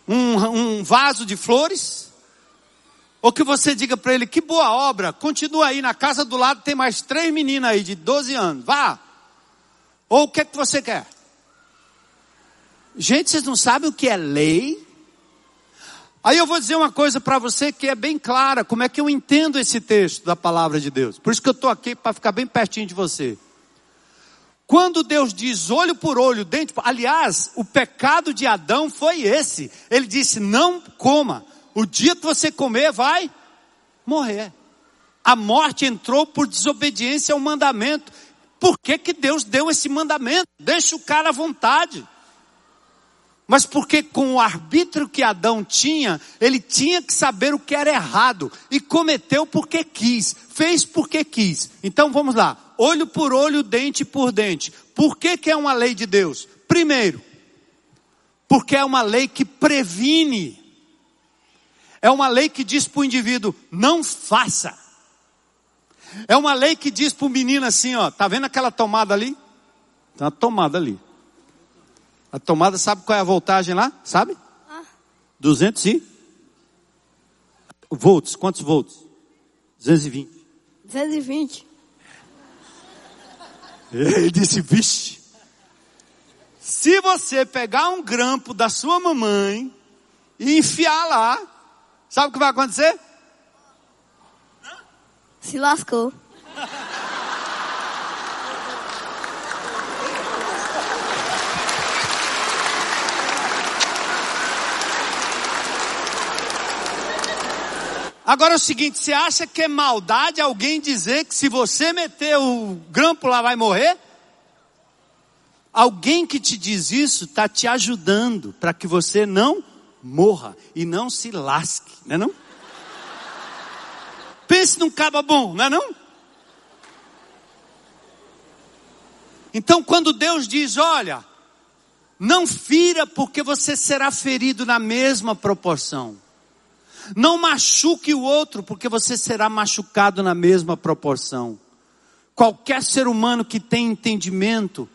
Um, um vaso de flores? Ou que você diga para ele, que boa obra, continua aí, na casa do lado tem mais três meninas aí de 12 anos, vá. Ou o que é que você quer? Gente, vocês não sabem o que é lei? Aí eu vou dizer uma coisa para você que é bem clara, como é que eu entendo esse texto da palavra de Deus. Por isso que eu estou aqui para ficar bem pertinho de você. Quando Deus diz olho por olho, dente por... aliás, o pecado de Adão foi esse. Ele disse: "Não coma. O dia que você comer vai morrer". A morte entrou por desobediência ao mandamento. Por que que Deus deu esse mandamento? Deixa o cara à vontade. Mas porque com o arbítrio que Adão tinha, ele tinha que saber o que era errado e cometeu porque quis, fez porque quis. Então vamos lá, olho por olho, dente por dente. Por que, que é uma lei de Deus? Primeiro, porque é uma lei que previne. É uma lei que diz para o indivíduo: não faça. É uma lei que diz para o menino assim: ó, tá vendo aquela tomada ali? Tem uma tomada ali. A tomada, sabe qual é a voltagem lá? Sabe? Ah. 200 e? Volts, quantos volts? 220. 220. Ele disse, vixe. Se você pegar um grampo da sua mamãe e enfiar lá, sabe o que vai acontecer? Se lascou. Agora é o seguinte, você acha que é maldade alguém dizer que se você meter o grampo lá vai morrer? Alguém que te diz isso está te ajudando para que você não morra e não se lasque, não é não? Pense num caba bom, não é não? Então quando Deus diz, olha, não fira porque você será ferido na mesma proporção. Não machuque o outro, porque você será machucado na mesma proporção. Qualquer ser humano que tem entendimento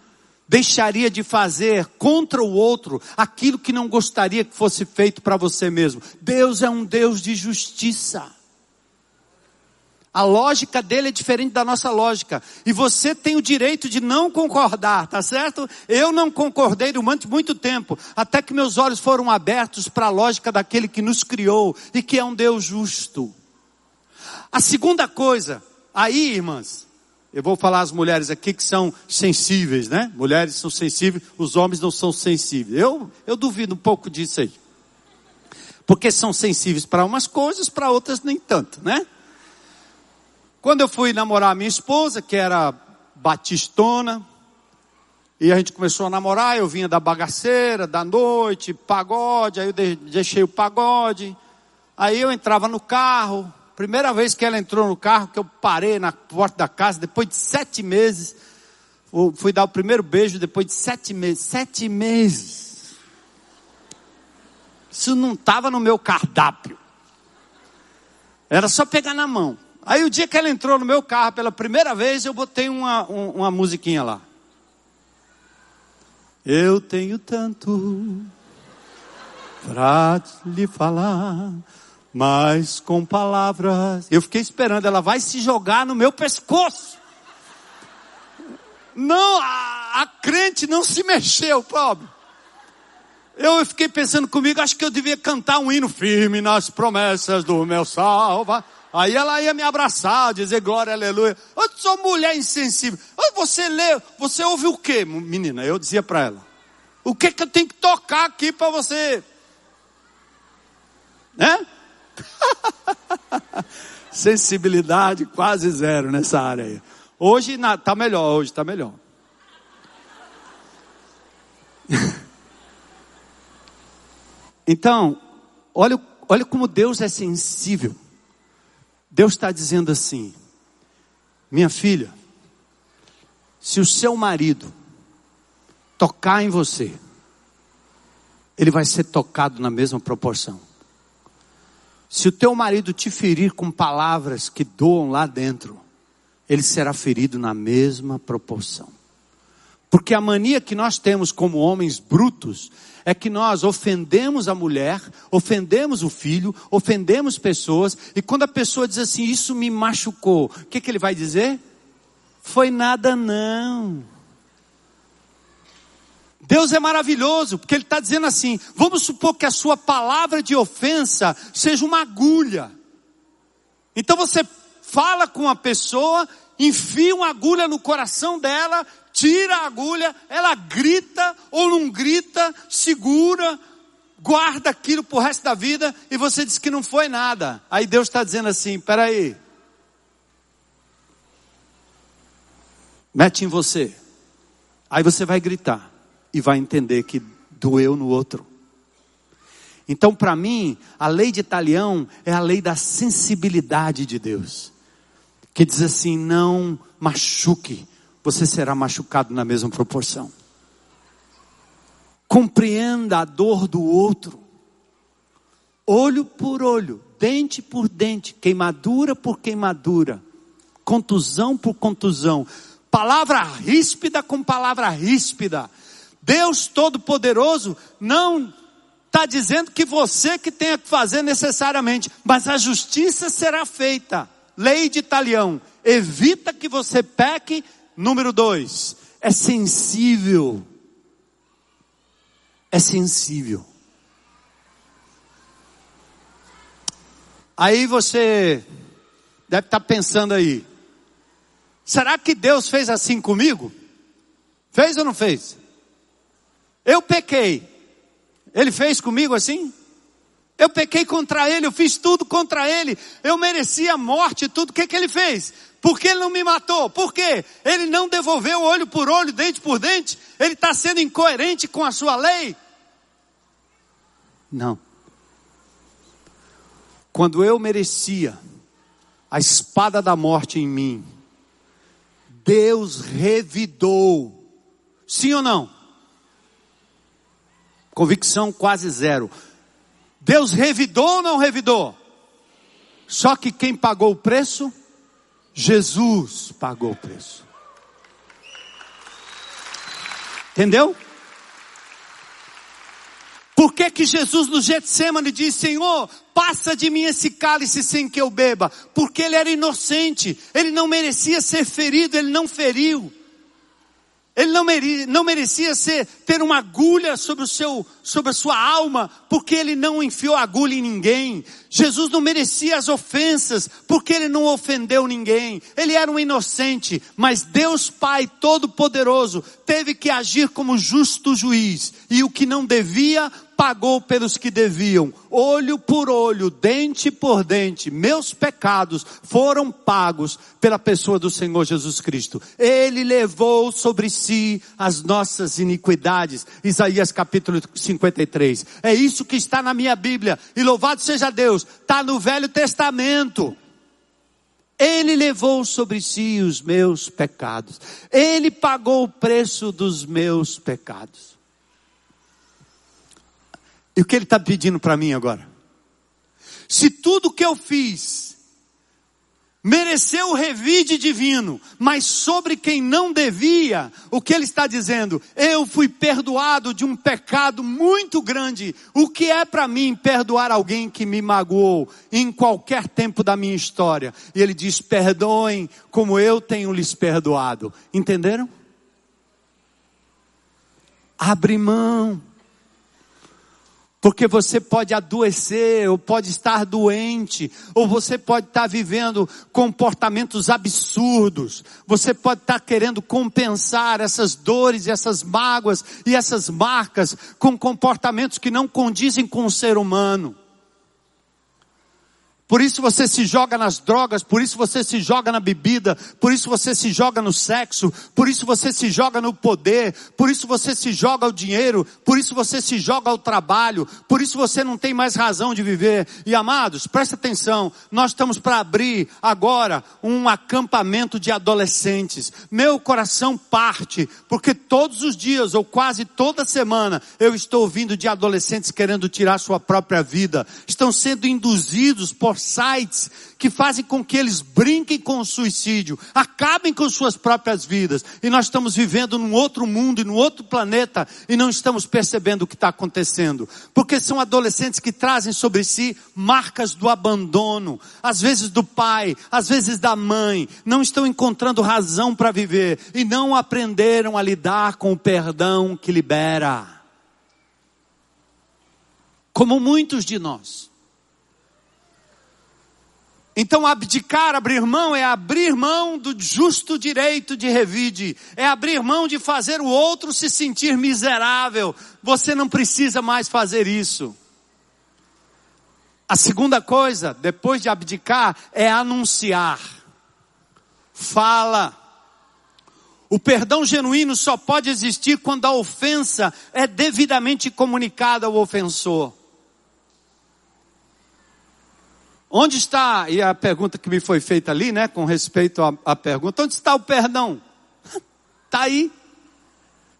deixaria de fazer contra o outro aquilo que não gostaria que fosse feito para você mesmo. Deus é um Deus de justiça. A lógica dele é diferente da nossa lógica. E você tem o direito de não concordar, tá certo? Eu não concordei durante muito tempo, até que meus olhos foram abertos para a lógica daquele que nos criou e que é um Deus justo. A segunda coisa, Aí, irmãs, eu vou falar as mulheres aqui que são sensíveis, né? Mulheres são sensíveis, os homens não são sensíveis. Eu, eu duvido um pouco disso aí. Porque são sensíveis para umas coisas, para outras nem tanto, né? Quando eu fui namorar minha esposa, que era batistona, e a gente começou a namorar, eu vinha da bagaceira, da noite, pagode, aí eu deixei o pagode. Aí eu entrava no carro, primeira vez que ela entrou no carro, que eu parei na porta da casa, depois de sete meses, fui dar o primeiro beijo depois de sete meses. Sete meses. Isso não estava no meu cardápio. Era só pegar na mão. Aí o dia que ela entrou no meu carro pela primeira vez, eu botei uma, uma musiquinha lá. Eu tenho tanto para lhe falar, mas com palavras. Eu fiquei esperando, ela vai se jogar no meu pescoço. Não, a, a crente não se mexeu, pobre. Eu fiquei pensando comigo, acho que eu devia cantar um hino firme nas promessas do meu salva. Aí ela ia me abraçar, dizer glória, aleluia. Eu sou mulher insensível. Você lê, você ouve o que, menina? Eu dizia para ela. O que que eu tenho que tocar aqui para você? Né? <laughs> Sensibilidade quase zero nessa área aí. Hoje está melhor, hoje está melhor. <laughs> então, olha, olha como Deus é sensível. Deus está dizendo assim: minha filha, se o seu marido tocar em você, ele vai ser tocado na mesma proporção. Se o teu marido te ferir com palavras que doam lá dentro, ele será ferido na mesma proporção. Porque a mania que nós temos como homens brutos é que nós ofendemos a mulher, ofendemos o filho, ofendemos pessoas, e quando a pessoa diz assim, isso me machucou, o que, que ele vai dizer? Foi nada não. Deus é maravilhoso, porque Ele está dizendo assim: vamos supor que a sua palavra de ofensa seja uma agulha. Então você fala com a pessoa, enfia uma agulha no coração dela, tira a agulha, ela grita ou não grita, segura, guarda aquilo pro resto da vida e você diz que não foi nada. Aí Deus está dizendo assim: peraí, mete em você. Aí você vai gritar e vai entender que doeu no outro. Então, para mim, a lei de Italião é a lei da sensibilidade de Deus, que diz assim: não machuque, você será machucado na mesma proporção. Compreenda a dor do outro, olho por olho, dente por dente, queimadura por queimadura, contusão por contusão, palavra ríspida com palavra ríspida, Deus Todo-Poderoso não está dizendo que você que tenha que fazer necessariamente, mas a justiça será feita. Lei de Italião, evita que você peque. Número dois, é sensível. É sensível. Aí você deve estar pensando aí, será que Deus fez assim comigo? Fez ou não fez? Eu pequei. Ele fez comigo assim? Eu pequei contra ele, eu fiz tudo contra ele, eu merecia morte, tudo. O que, que ele fez? Por que ele não me matou? Por quê? Ele não devolveu olho por olho, dente por dente? Ele está sendo incoerente com a sua lei? Não. Quando eu merecia a espada da morte em mim, Deus revidou. Sim ou não? Convicção quase zero. Deus revidou ou não revidou? Só que quem pagou o preço? Jesus pagou o preço. Entendeu? Por que que Jesus no Getsemane disse, Senhor, passa de mim esse cálice sem que eu beba? Porque ele era inocente, ele não merecia ser ferido, ele não feriu. Ele não merecia, não merecia ser, ter uma agulha sobre, o seu, sobre a sua alma, porque ele não enfiou agulha em ninguém. Jesus não merecia as ofensas, porque ele não ofendeu ninguém. Ele era um inocente, mas Deus Pai Todo-Poderoso teve que agir como justo juiz. E o que não devia, pagou pelos que deviam, olho por olho, dente por dente, meus pecados foram pagos pela pessoa do Senhor Jesus Cristo. Ele levou sobre si as nossas iniquidades. Isaías capítulo 53. É isso que está na minha Bíblia. E louvado seja Deus, está no Velho Testamento. Ele levou sobre si os meus pecados. Ele pagou o preço dos meus pecados. E o que ele está pedindo para mim agora? Se tudo que eu fiz mereceu o revide divino, mas sobre quem não devia, o que ele está dizendo? Eu fui perdoado de um pecado muito grande. O que é para mim perdoar alguém que me magoou em qualquer tempo da minha história? E ele diz: perdoem como eu tenho lhes perdoado. Entenderam? Abre mão. Porque você pode adoecer, ou pode estar doente, ou você pode estar vivendo comportamentos absurdos. Você pode estar querendo compensar essas dores, essas mágoas e essas marcas com comportamentos que não condizem com o ser humano. Por isso você se joga nas drogas, por isso você se joga na bebida, por isso você se joga no sexo, por isso você se joga no poder, por isso você se joga ao dinheiro, por isso você se joga ao trabalho, por isso você não tem mais razão de viver. E amados, presta atenção, nós estamos para abrir agora um acampamento de adolescentes. Meu coração parte, porque todos os dias ou quase toda semana eu estou ouvindo de adolescentes querendo tirar sua própria vida, estão sendo induzidos por sites que fazem com que eles brinquem com o suicídio, acabem com suas próprias vidas. E nós estamos vivendo num outro mundo e num outro planeta e não estamos percebendo o que está acontecendo. Porque são adolescentes que trazem sobre si marcas do abandono, às vezes do pai, às vezes da mãe, não estão encontrando razão para viver e não aprenderam a lidar com o perdão que libera. Como muitos de nós. Então, abdicar, abrir mão, é abrir mão do justo direito de revide, é abrir mão de fazer o outro se sentir miserável. Você não precisa mais fazer isso. A segunda coisa, depois de abdicar, é anunciar. Fala. O perdão genuíno só pode existir quando a ofensa é devidamente comunicada ao ofensor. Onde está, e a pergunta que me foi feita ali, né, com respeito à, pergunta, onde está o perdão? Está <laughs> aí.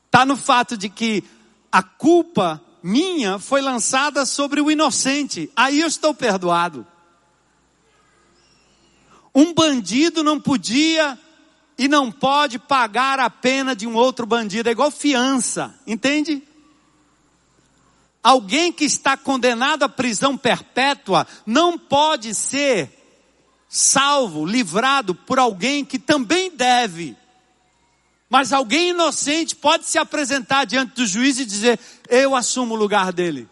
Está no fato de que a culpa minha foi lançada sobre o inocente. Aí eu estou perdoado. Um bandido não podia e não pode pagar a pena de um outro bandido. É igual fiança, entende? Alguém que está condenado à prisão perpétua não pode ser salvo, livrado por alguém que também deve. Mas alguém inocente pode se apresentar diante do juiz e dizer: Eu assumo o lugar dele.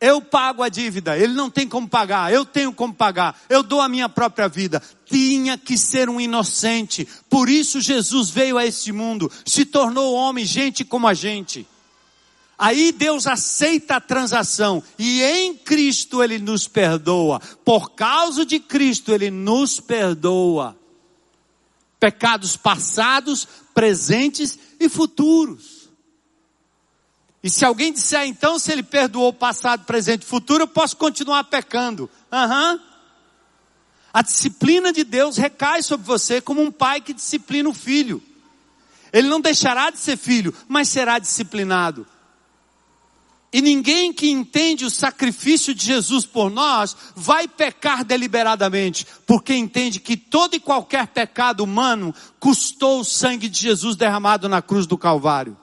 Eu pago a dívida, ele não tem como pagar, eu tenho como pagar, eu dou a minha própria vida. Tinha que ser um inocente, por isso Jesus veio a este mundo, se tornou homem, gente como a gente. Aí Deus aceita a transação e em Cristo Ele nos perdoa. Por causa de Cristo Ele nos perdoa. Pecados passados, presentes e futuros. E se alguém disser então, se ele perdoou passado, presente e futuro, eu posso continuar pecando. Uhum. A disciplina de Deus recai sobre você como um pai que disciplina o filho. Ele não deixará de ser filho, mas será disciplinado. E ninguém que entende o sacrifício de Jesus por nós vai pecar deliberadamente, porque entende que todo e qualquer pecado humano custou o sangue de Jesus derramado na cruz do Calvário.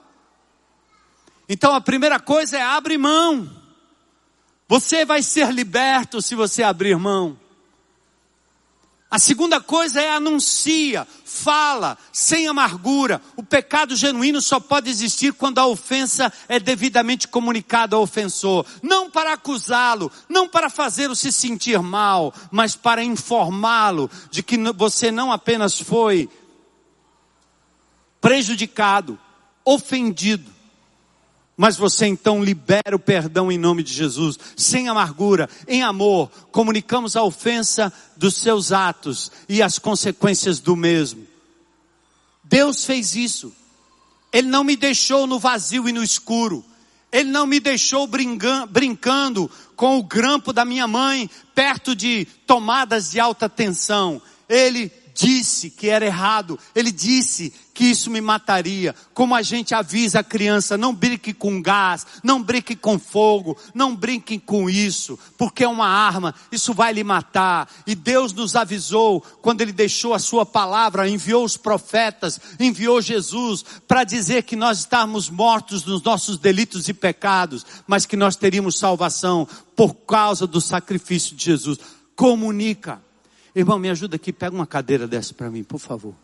Então a primeira coisa é abre mão. Você vai ser liberto se você abrir mão. A segunda coisa é anuncia, fala, sem amargura. O pecado genuíno só pode existir quando a ofensa é devidamente comunicada ao ofensor. Não para acusá-lo, não para fazê-lo se sentir mal, mas para informá-lo de que você não apenas foi prejudicado, ofendido, mas você então libera o perdão em nome de Jesus, sem amargura, em amor. Comunicamos a ofensa dos seus atos e as consequências do mesmo. Deus fez isso. Ele não me deixou no vazio e no escuro. Ele não me deixou brincando com o grampo da minha mãe perto de tomadas de alta tensão. Ele disse que era errado, ele disse que isso me mataria. Como a gente avisa a criança, não brinque com gás, não brinque com fogo, não brinque com isso, porque é uma arma, isso vai lhe matar. E Deus nos avisou quando ele deixou a sua palavra, enviou os profetas, enviou Jesus para dizer que nós estávamos mortos nos nossos delitos e pecados, mas que nós teríamos salvação por causa do sacrifício de Jesus. Comunica Irmão, me ajuda aqui, pega uma cadeira dessa para mim, por favor.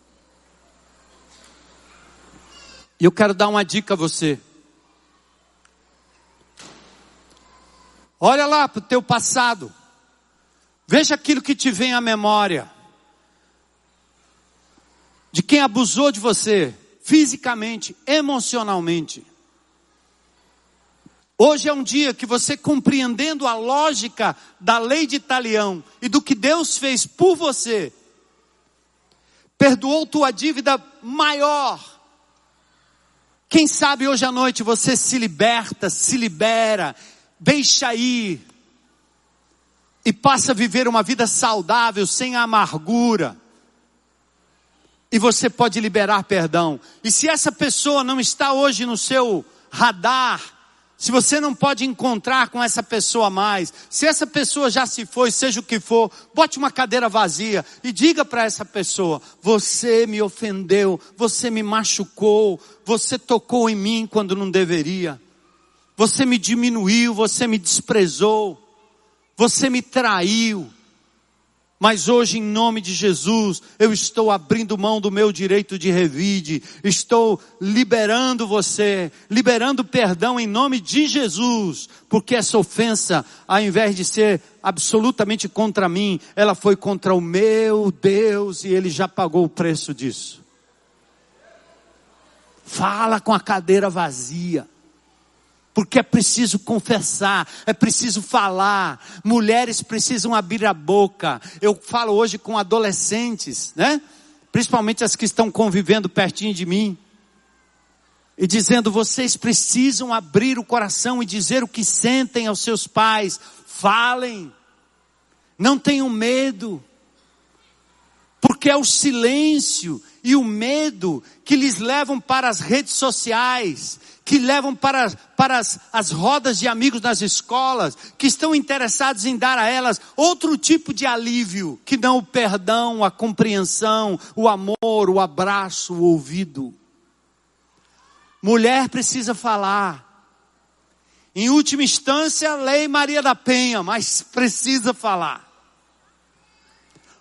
E eu quero dar uma dica a você. Olha lá para o teu passado. Veja aquilo que te vem à memória. De quem abusou de você, fisicamente, emocionalmente. Hoje é um dia que você compreendendo a lógica da lei de Italião e do que Deus fez por você, perdoou tua dívida maior. Quem sabe hoje à noite você se liberta, se libera, deixa ir e passa a viver uma vida saudável, sem amargura. E você pode liberar perdão. E se essa pessoa não está hoje no seu radar, se você não pode encontrar com essa pessoa mais, se essa pessoa já se foi, seja o que for, bote uma cadeira vazia e diga para essa pessoa: Você me ofendeu, você me machucou, você tocou em mim quando não deveria, você me diminuiu, você me desprezou, você me traiu. Mas hoje, em nome de Jesus, eu estou abrindo mão do meu direito de revide, estou liberando você, liberando perdão em nome de Jesus, porque essa ofensa, ao invés de ser absolutamente contra mim, ela foi contra o meu Deus e ele já pagou o preço disso. Fala com a cadeira vazia porque é preciso confessar, é preciso falar. Mulheres precisam abrir a boca. Eu falo hoje com adolescentes, né? Principalmente as que estão convivendo pertinho de mim. E dizendo, vocês precisam abrir o coração e dizer o que sentem aos seus pais. Falem. Não tenham medo. Porque é o silêncio e o medo que lhes levam para as redes sociais, que levam para, para as, as rodas de amigos nas escolas, que estão interessados em dar a elas outro tipo de alívio, que não o perdão, a compreensão, o amor, o abraço, o ouvido. Mulher precisa falar. Em última instância, lei Maria da Penha, mas precisa falar.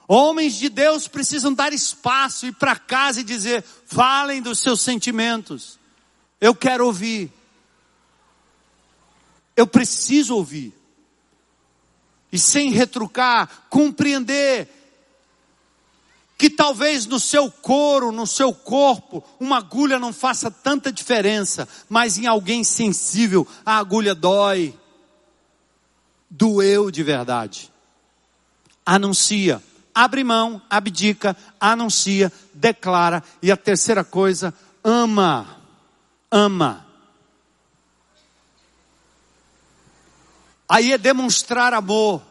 Homens de Deus precisam dar espaço, ir para casa e dizer: falem dos seus sentimentos. Eu quero ouvir. Eu preciso ouvir. E sem retrucar, compreender que talvez no seu couro, no seu corpo, uma agulha não faça tanta diferença, mas em alguém sensível a agulha dói. Doeu de verdade. Anuncia, abre mão, abdica, anuncia, declara e a terceira coisa, ama ama. Aí é demonstrar amor.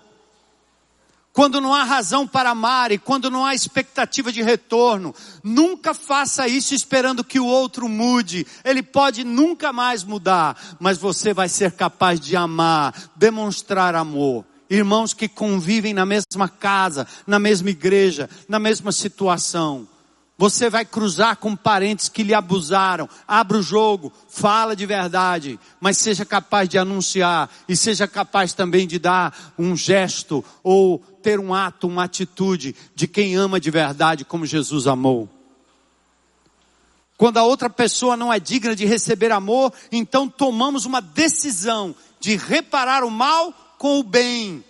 Quando não há razão para amar e quando não há expectativa de retorno, nunca faça isso esperando que o outro mude. Ele pode nunca mais mudar, mas você vai ser capaz de amar, demonstrar amor. Irmãos que convivem na mesma casa, na mesma igreja, na mesma situação. Você vai cruzar com parentes que lhe abusaram. Abra o jogo, fala de verdade, mas seja capaz de anunciar e seja capaz também de dar um gesto ou ter um ato, uma atitude de quem ama de verdade como Jesus amou. Quando a outra pessoa não é digna de receber amor, então tomamos uma decisão de reparar o mal com o bem,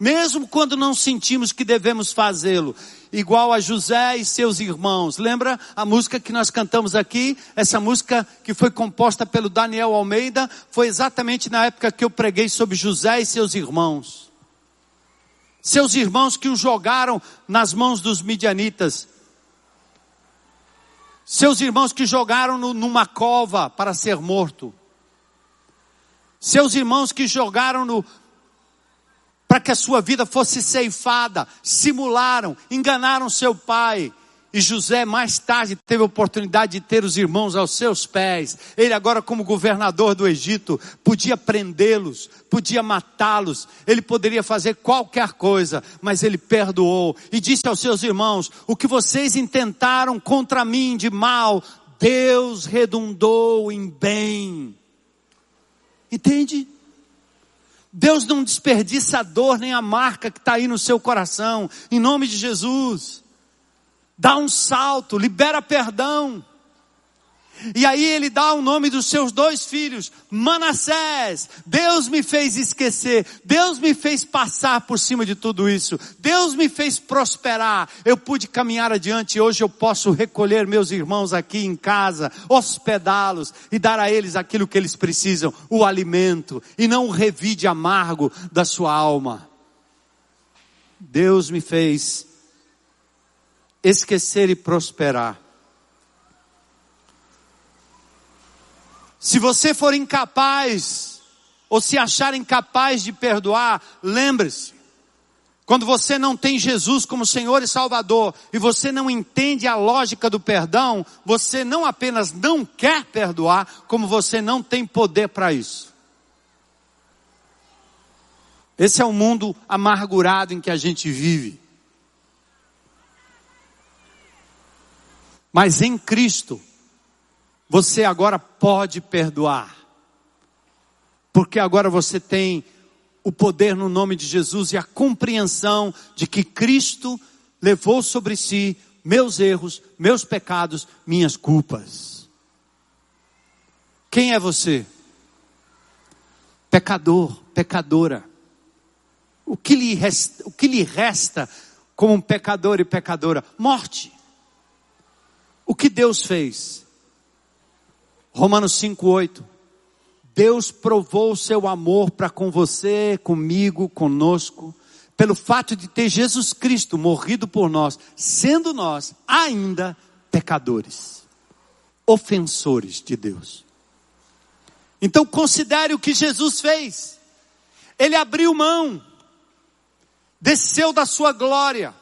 mesmo quando não sentimos que devemos fazê-lo. Igual a José e seus irmãos. Lembra a música que nós cantamos aqui? Essa música que foi composta pelo Daniel Almeida foi exatamente na época que eu preguei sobre José e seus irmãos. Seus irmãos que o jogaram nas mãos dos midianitas. Seus irmãos que jogaram no, numa cova para ser morto. Seus irmãos que jogaram no, para que a sua vida fosse ceifada, simularam, enganaram seu pai. E José mais tarde teve a oportunidade de ter os irmãos aos seus pés. Ele agora como governador do Egito podia prendê-los, podia matá-los, ele poderia fazer qualquer coisa, mas ele perdoou e disse aos seus irmãos: "O que vocês intentaram contra mim de mal, Deus redundou em bem." Entende? Deus não desperdiça a dor nem a marca que está aí no seu coração, em nome de Jesus. Dá um salto, libera perdão. E aí ele dá o nome dos seus dois filhos, Manassés. Deus me fez esquecer, Deus me fez passar por cima de tudo isso, Deus me fez prosperar. Eu pude caminhar adiante e hoje eu posso recolher meus irmãos aqui em casa, hospedá-los e dar a eles aquilo que eles precisam, o alimento, e não o revide amargo da sua alma. Deus me fez esquecer e prosperar. Se você for incapaz, ou se achar incapaz de perdoar, lembre-se, quando você não tem Jesus como Senhor e Salvador, e você não entende a lógica do perdão, você não apenas não quer perdoar, como você não tem poder para isso. Esse é o mundo amargurado em que a gente vive. Mas em Cristo, você agora pode perdoar. Porque agora você tem o poder no nome de Jesus e a compreensão de que Cristo levou sobre si meus erros, meus pecados, minhas culpas. Quem é você? Pecador, pecadora. O que lhe resta, o que lhe resta como um pecador e pecadora? Morte. O que Deus fez? Romanos 5:8. Deus provou o seu amor para com você, comigo, conosco, pelo fato de ter Jesus Cristo morrido por nós, sendo nós ainda pecadores, ofensores de Deus. Então considere o que Jesus fez. Ele abriu mão, desceu da sua glória,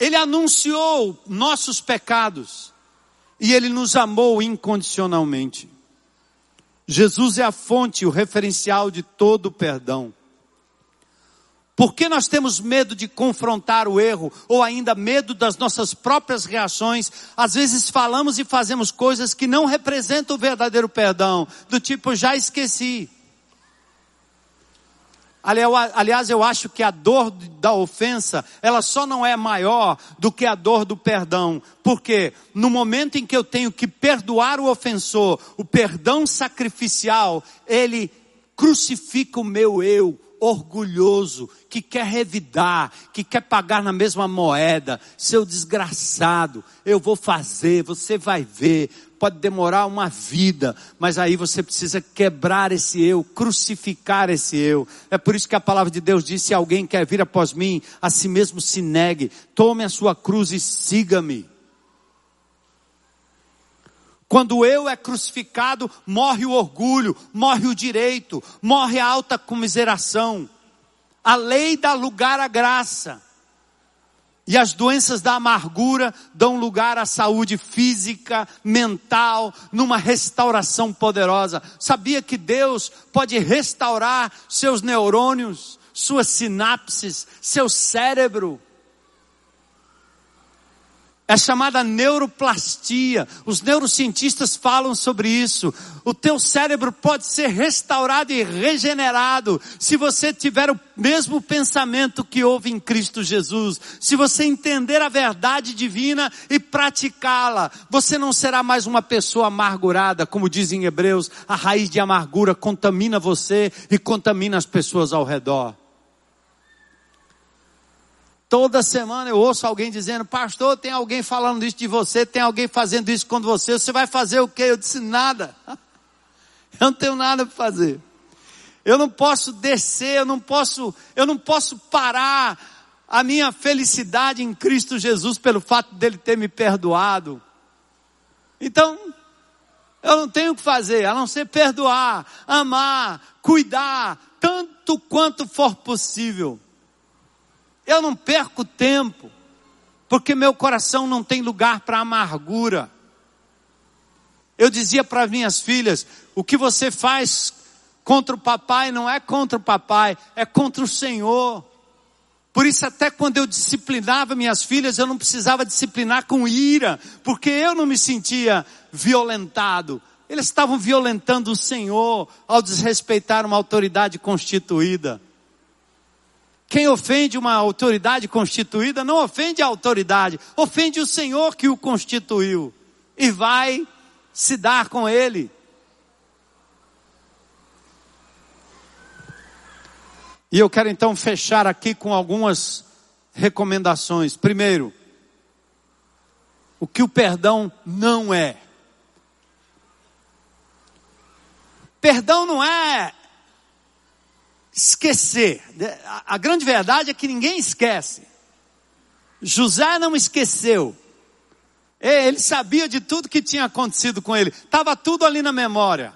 ele anunciou nossos pecados, e ele nos amou incondicionalmente. Jesus é a fonte, o referencial de todo o perdão. Por que nós temos medo de confrontar o erro, ou ainda medo das nossas próprias reações? Às vezes falamos e fazemos coisas que não representam o verdadeiro perdão, do tipo, já esqueci. Aliás, eu acho que a dor da ofensa, ela só não é maior do que a dor do perdão. Porque no momento em que eu tenho que perdoar o ofensor, o perdão sacrificial, ele crucifica o meu eu orgulhoso, que quer revidar, que quer pagar na mesma moeda. Seu desgraçado, eu vou fazer, você vai ver pode demorar uma vida, mas aí você precisa quebrar esse eu, crucificar esse eu. É por isso que a palavra de Deus diz: se alguém quer vir após mim, a si mesmo se negue, tome a sua cruz e siga-me. Quando eu é crucificado, morre o orgulho, morre o direito, morre a alta comiseração. A lei dá lugar à graça. E as doenças da amargura dão lugar à saúde física, mental, numa restauração poderosa. Sabia que Deus pode restaurar seus neurônios, suas sinapses, seu cérebro? É chamada neuroplastia. Os neurocientistas falam sobre isso. O teu cérebro pode ser restaurado e regenerado se você tiver o mesmo pensamento que houve em Cristo Jesus. Se você entender a verdade divina e praticá-la, você não será mais uma pessoa amargurada, como dizem Hebreus, a raiz de amargura contamina você e contamina as pessoas ao redor. Toda semana eu ouço alguém dizendo, pastor, tem alguém falando isso de você, tem alguém fazendo isso com você, você vai fazer o quê? Eu disse, nada. <laughs> Eu não tenho nada para fazer. Eu não posso descer, eu não posso, eu não posso parar a minha felicidade em Cristo Jesus pelo fato dele ter me perdoado. Então, eu não tenho o que fazer, a não ser perdoar, amar, cuidar, tanto quanto for possível. Eu não perco tempo, porque meu coração não tem lugar para amargura. Eu dizia para minhas filhas: o que você faz contra o papai não é contra o papai, é contra o Senhor. Por isso, até quando eu disciplinava minhas filhas, eu não precisava disciplinar com ira, porque eu não me sentia violentado. Eles estavam violentando o Senhor ao desrespeitar uma autoridade constituída. Quem ofende uma autoridade constituída não ofende a autoridade, ofende o Senhor que o constituiu e vai se dar com ele. E eu quero então fechar aqui com algumas recomendações. Primeiro, o que o perdão não é. Perdão não é esquecer. A grande verdade é que ninguém esquece. José não esqueceu. Ele sabia de tudo que tinha acontecido com ele. Estava tudo ali na memória.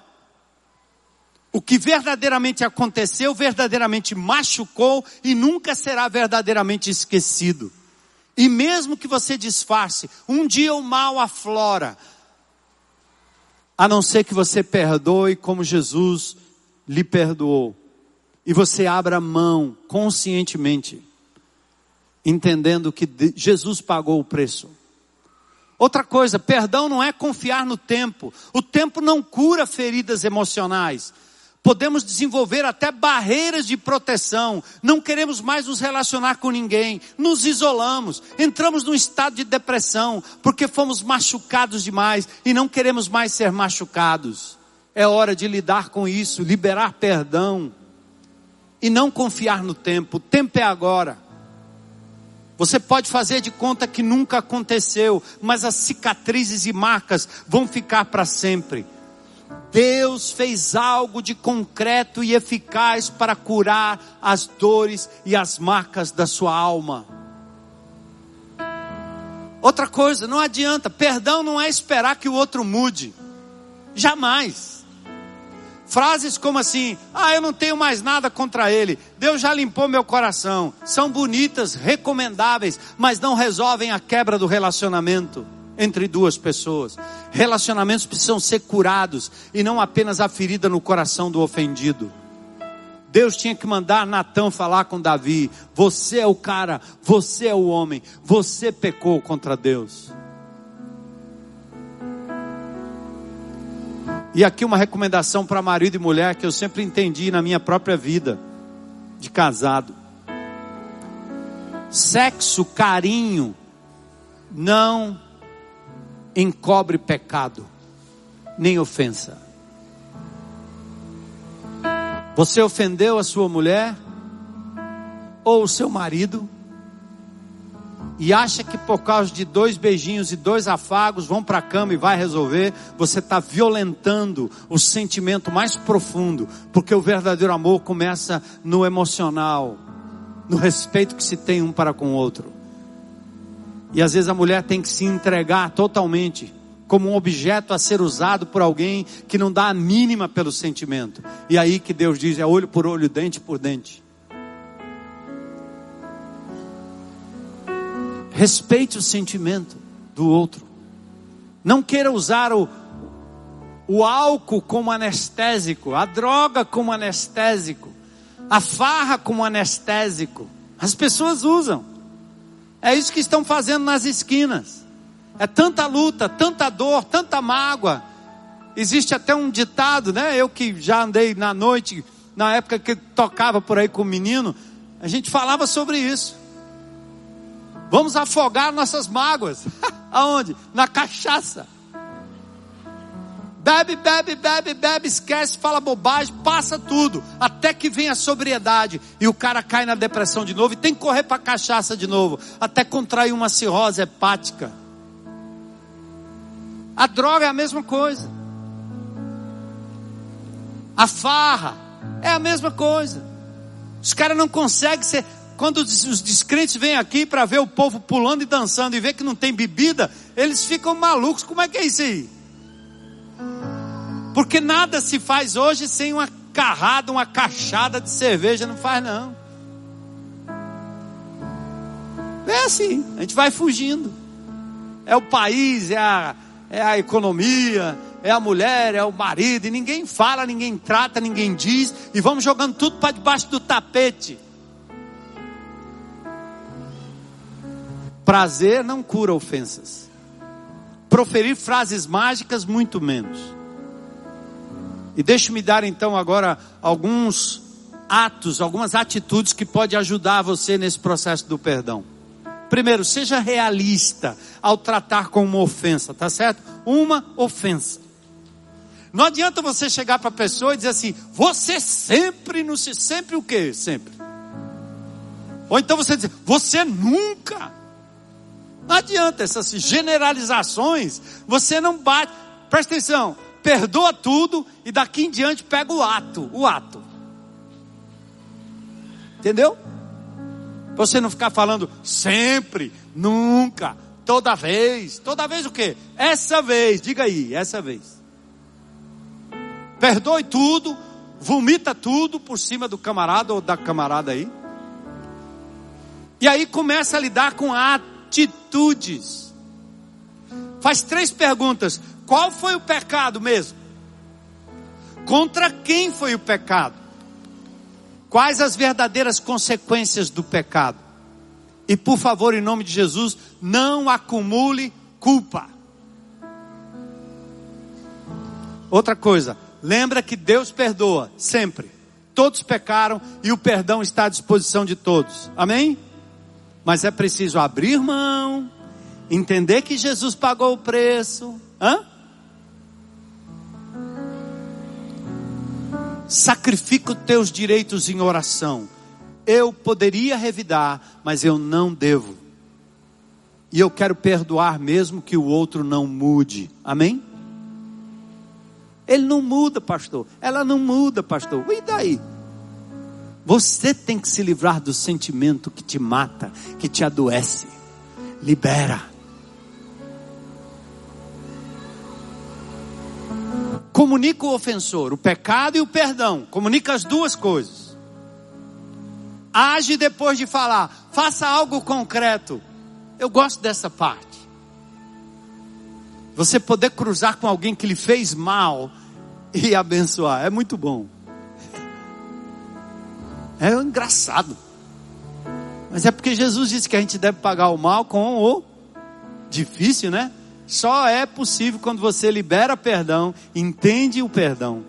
O que verdadeiramente aconteceu, verdadeiramente machucou e nunca será verdadeiramente esquecido. E mesmo que você disfarce, um dia o mal aflora. A não ser que você perdoe como Jesus lhe perdoou e você abra mão conscientemente, entendendo que Jesus pagou o preço. Outra coisa, perdão não é confiar no tempo. O tempo não cura feridas emocionais. Podemos desenvolver até barreiras de proteção. Não queremos mais nos relacionar com ninguém. Nos isolamos. Entramos num estado de depressão porque fomos machucados demais e não queremos mais ser machucados. É hora de lidar com isso, liberar perdão e não confiar no tempo. O tempo é agora. Você pode fazer de conta que nunca aconteceu, mas as cicatrizes e marcas vão ficar para sempre. Deus fez algo de concreto e eficaz para curar as dores e as marcas da sua alma. Outra coisa, não adianta, perdão não é esperar que o outro mude. Jamais. Frases como assim: ah, eu não tenho mais nada contra ele, Deus já limpou meu coração. São bonitas, recomendáveis, mas não resolvem a quebra do relacionamento entre duas pessoas. Relacionamentos precisam ser curados e não apenas a ferida no coração do ofendido. Deus tinha que mandar Natão falar com Davi: Você é o cara, você é o homem, você pecou contra Deus. E aqui uma recomendação para marido e mulher que eu sempre entendi na minha própria vida de casado. Sexo, carinho, não encobre pecado, nem ofensa. Você ofendeu a sua mulher ou o seu marido? E acha que por causa de dois beijinhos e dois afagos vão para a cama e vai resolver, você está violentando o sentimento mais profundo, porque o verdadeiro amor começa no emocional, no respeito que se tem um para com o outro. E às vezes a mulher tem que se entregar totalmente, como um objeto a ser usado por alguém que não dá a mínima pelo sentimento. E aí que Deus diz: é olho por olho, dente por dente. Respeite o sentimento do outro. Não queira usar o, o álcool como anestésico, a droga como anestésico, a farra como anestésico. As pessoas usam. É isso que estão fazendo nas esquinas. É tanta luta, tanta dor, tanta mágoa. Existe até um ditado, né? Eu que já andei na noite, na época que tocava por aí com o menino, a gente falava sobre isso. Vamos afogar nossas mágoas. <laughs> Aonde? Na cachaça. Bebe, bebe, bebe, bebe, esquece, fala bobagem, passa tudo, até que vem a sobriedade e o cara cai na depressão de novo e tem que correr para cachaça de novo, até contrair uma cirrose hepática. A droga é a mesma coisa. A farra é a mesma coisa. Os caras não conseguem ser. Quando os descrentes vêm aqui para ver o povo pulando e dançando e ver que não tem bebida, eles ficam malucos. Como é que é isso aí? Porque nada se faz hoje sem uma carrada, uma cachada de cerveja, não faz não. É assim, a gente vai fugindo. É o país, é a, é a economia, é a mulher, é o marido, e ninguém fala, ninguém trata, ninguém diz, e vamos jogando tudo para debaixo do tapete. Prazer não cura ofensas. Proferir frases mágicas, muito menos. E deixe-me dar então agora alguns atos, algumas atitudes que pode ajudar você nesse processo do perdão. Primeiro, seja realista ao tratar com uma ofensa, tá certo? Uma ofensa. Não adianta você chegar para a pessoa e dizer assim: "Você sempre não se sempre o quê? Sempre". Ou então você dizer: "Você nunca". Não adianta essas generalizações, você não bate. Presta atenção, perdoa tudo e daqui em diante pega o ato, o ato. Entendeu? Você não ficar falando sempre, nunca, toda vez. Toda vez o quê? Essa vez, diga aí, essa vez. Perdoe tudo, vomita tudo por cima do camarada ou da camarada aí. E aí começa a lidar com atitudes. Faz três perguntas. Qual foi o pecado mesmo? Contra quem foi o pecado? Quais as verdadeiras consequências do pecado? E por favor, em nome de Jesus, não acumule culpa. Outra coisa, lembra que Deus perdoa sempre. Todos pecaram e o perdão está à disposição de todos. Amém? Mas é preciso abrir mão, entender que Jesus pagou o preço. Hã? Sacrifica os teus direitos em oração. Eu poderia revidar, mas eu não devo. E eu quero perdoar mesmo que o outro não mude. Amém? Ele não muda, pastor. Ela não muda, pastor. E daí? Você tem que se livrar do sentimento que te mata, que te adoece. Libera. Comunica o ofensor, o pecado e o perdão. Comunica as duas coisas. Age depois de falar. Faça algo concreto. Eu gosto dessa parte. Você poder cruzar com alguém que lhe fez mal e abençoar. É muito bom. É engraçado. Mas é porque Jesus disse que a gente deve pagar o mal com o difícil, né? Só é possível quando você libera perdão, entende o perdão.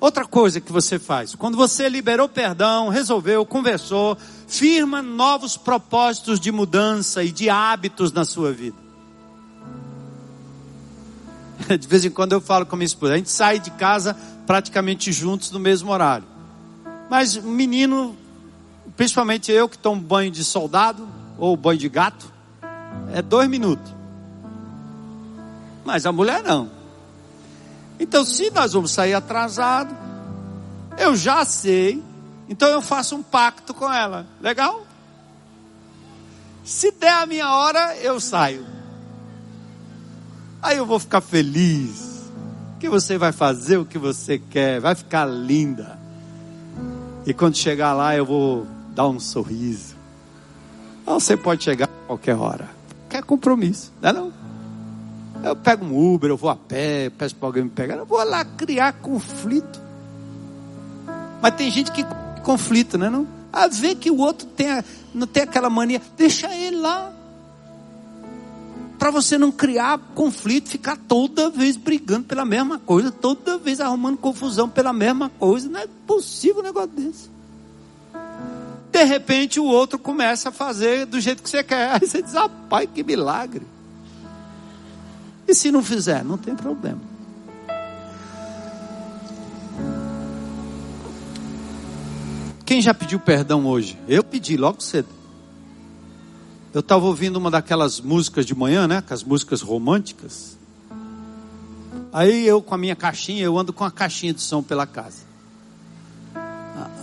Outra coisa que você faz, quando você liberou perdão, resolveu, conversou, firma novos propósitos de mudança e de hábitos na sua vida. <laughs> De vez em quando eu falo com minha esposa, a gente sai de casa praticamente juntos no mesmo horário. Mas menino, principalmente eu que tomo banho de soldado ou banho de gato, é dois minutos mas a mulher não. Então, se nós vamos sair atrasado, eu já sei, então eu faço um pacto com ela. Legal? Se der a minha hora, eu saio. Aí eu vou ficar feliz. Que você vai fazer o que você quer, vai ficar linda. E quando chegar lá, eu vou dar um sorriso. Ou você pode chegar a qualquer hora. Quer compromisso, não é não? Eu pego um Uber, eu vou a pé, peço para alguém me pegar. Eu vou lá criar conflito. Mas tem gente que conflito, né? Não? A ver que o outro tem, não tem aquela mania, deixa ele lá. Para você não criar conflito, ficar toda vez brigando pela mesma coisa, toda vez arrumando confusão pela mesma coisa. Não é possível um negócio desse. De repente o outro começa a fazer do jeito que você quer. Aí você diz, ah, pai, que milagre. E se não fizer, não tem problema. Quem já pediu perdão hoje? Eu pedi logo cedo. Eu estava ouvindo uma daquelas músicas de manhã, né? Com as músicas românticas. Aí eu com a minha caixinha, eu ando com a caixinha de som pela casa.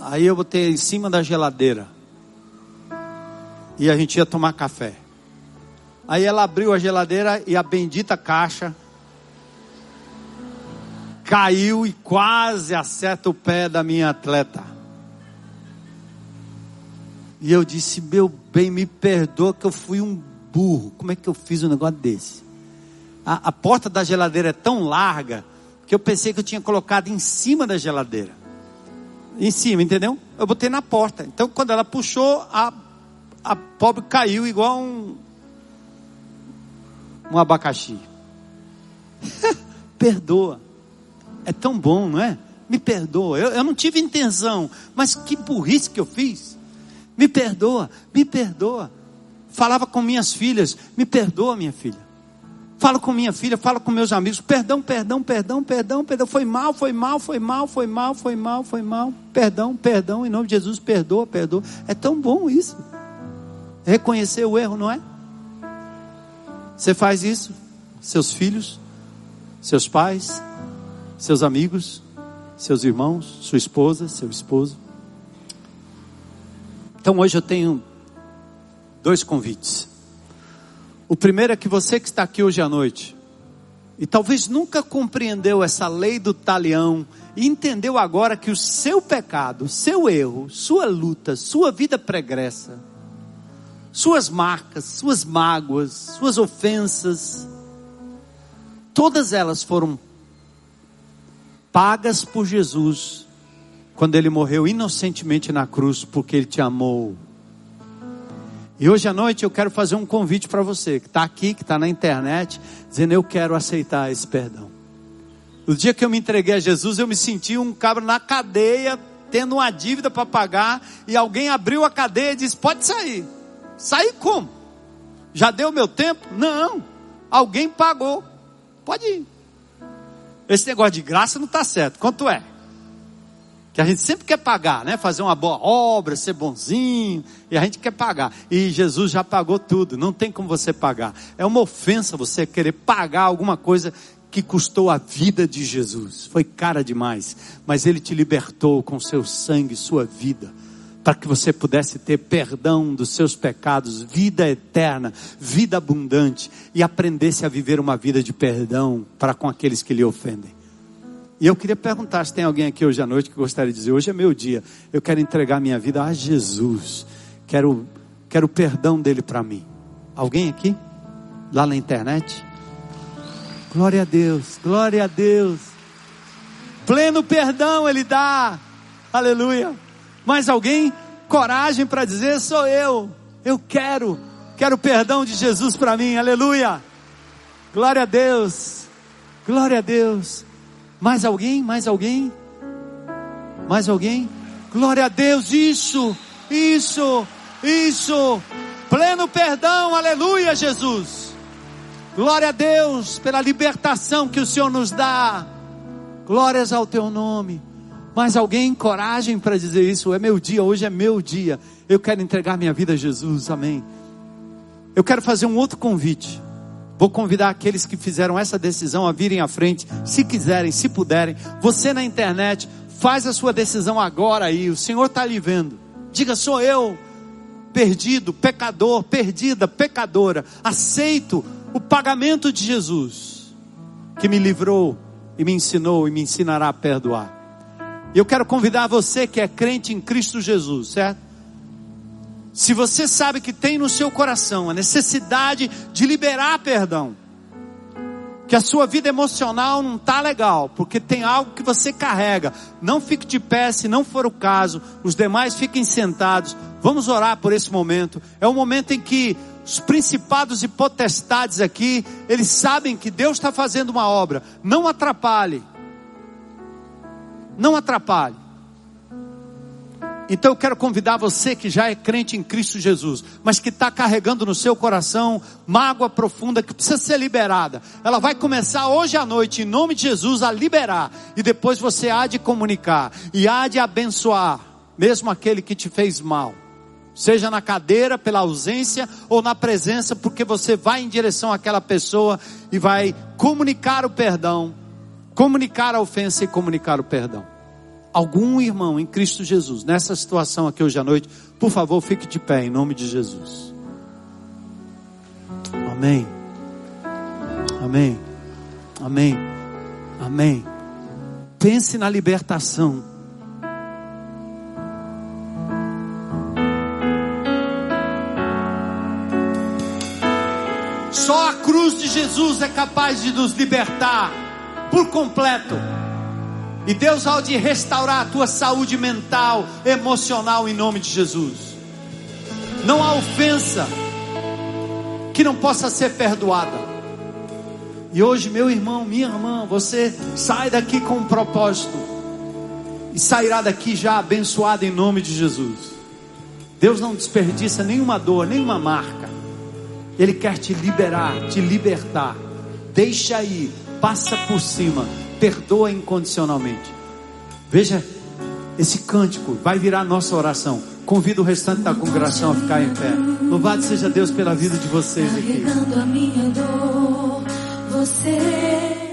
Aí eu botei em cima da geladeira. E a gente ia tomar café. Aí ela abriu a geladeira e a bendita caixa caiu e quase acerta o pé da minha atleta. E eu disse: Meu bem, me perdoa que eu fui um burro. Como é que eu fiz um negócio desse? A, a porta da geladeira é tão larga que eu pensei que eu tinha colocado em cima da geladeira. Em cima, entendeu? Eu botei na porta. Então, quando ela puxou, a, a pobre caiu igual um, um abacaxi. <laughs> perdoa. É tão bom, não é? Me perdoa. Eu, eu não tive intenção, mas que burrice que eu fiz. Me perdoa, me perdoa. Falava com minhas filhas, me perdoa, minha filha. Falo com minha filha, falo com meus amigos, perdão, perdão, perdão, perdão, perdão. Foi mal, foi mal, foi mal, foi mal, foi mal, foi mal. Perdão, perdão, em nome de Jesus, perdoa, perdoa. É tão bom isso. Reconhecer o erro, não é? Você faz isso? Seus filhos, seus pais, seus amigos, seus irmãos, sua esposa, seu esposo. Então hoje eu tenho dois convites. O primeiro é que você que está aqui hoje à noite, e talvez nunca compreendeu essa lei do talião, e entendeu agora que o seu pecado, seu erro, sua luta, sua vida pregressa, suas marcas, suas mágoas, suas ofensas, todas elas foram pagas por Jesus quando ele morreu inocentemente na cruz, porque ele te amou. E hoje à noite eu quero fazer um convite para você que está aqui, que está na internet, dizendo: Eu quero aceitar esse perdão. No dia que eu me entreguei a Jesus, eu me senti um cabra na cadeia, tendo uma dívida para pagar, e alguém abriu a cadeia e disse: Pode sair. Sair como? Já deu meu tempo? Não. Alguém pagou. Pode ir. Esse negócio de graça não está certo. Quanto é? Que a gente sempre quer pagar, né? Fazer uma boa obra, ser bonzinho, e a gente quer pagar. E Jesus já pagou tudo, não tem como você pagar. É uma ofensa você querer pagar alguma coisa que custou a vida de Jesus. Foi cara demais, mas ele te libertou com seu sangue, sua vida, para que você pudesse ter perdão dos seus pecados, vida eterna, vida abundante e aprendesse a viver uma vida de perdão para com aqueles que lhe ofendem. E eu queria perguntar se tem alguém aqui hoje à noite que gostaria de dizer: hoje é meu dia, eu quero entregar minha vida a Jesus, quero, quero o perdão dele para mim. Alguém aqui? Lá na internet? Glória a Deus, glória a Deus. Pleno perdão Ele dá, aleluia. Mais alguém? Coragem para dizer: sou eu, eu quero, quero o perdão de Jesus para mim, aleluia. Glória a Deus, glória a Deus. Mais alguém? Mais alguém? Mais alguém? Glória a Deus, isso, isso, isso. Pleno perdão, aleluia, Jesus. Glória a Deus pela libertação que o Senhor nos dá. Glórias ao teu nome. Mais alguém, coragem para dizer isso? É meu dia, hoje é meu dia. Eu quero entregar minha vida a Jesus, amém. Eu quero fazer um outro convite. Vou convidar aqueles que fizeram essa decisão a virem à frente, se quiserem, se puderem. Você na internet, faz a sua decisão agora aí. O Senhor está lhe vendo. Diga: sou eu, perdido, pecador, perdida, pecadora. Aceito o pagamento de Jesus, que me livrou e me ensinou e me ensinará a perdoar. E eu quero convidar você que é crente em Cristo Jesus, certo? Se você sabe que tem no seu coração a necessidade de liberar perdão, que a sua vida emocional não está legal, porque tem algo que você carrega, não fique de pé se não for o caso, os demais fiquem sentados. Vamos orar por esse momento. É o momento em que os principados e potestades aqui, eles sabem que Deus está fazendo uma obra. Não atrapalhe. Não atrapalhe. Então eu quero convidar você que já é crente em Cristo Jesus, mas que está carregando no seu coração mágoa profunda que precisa ser liberada. Ela vai começar hoje à noite, em nome de Jesus, a liberar. E depois você há de comunicar e há de abençoar, mesmo aquele que te fez mal. Seja na cadeira pela ausência ou na presença, porque você vai em direção àquela pessoa e vai comunicar o perdão, comunicar a ofensa e comunicar o perdão algum irmão em Cristo Jesus nessa situação aqui hoje à noite, por favor, fique de pé em nome de Jesus. Amém. Amém. Amém. Amém. Pense na libertação. Só a cruz de Jesus é capaz de nos libertar por completo. E Deus há de restaurar a tua saúde mental, emocional em nome de Jesus. Não há ofensa que não possa ser perdoada. E hoje, meu irmão, minha irmã, você sai daqui com um propósito e sairá daqui já abençoado em nome de Jesus. Deus não desperdiça nenhuma dor, nenhuma marca. Ele quer te liberar, te libertar. Deixa aí, passa por cima perdoa incondicionalmente. Veja, esse cântico vai virar nossa oração. Convido o restante da congregação a ficar em pé. Louvado seja Deus pela vida de vocês aqui. A minha dor, você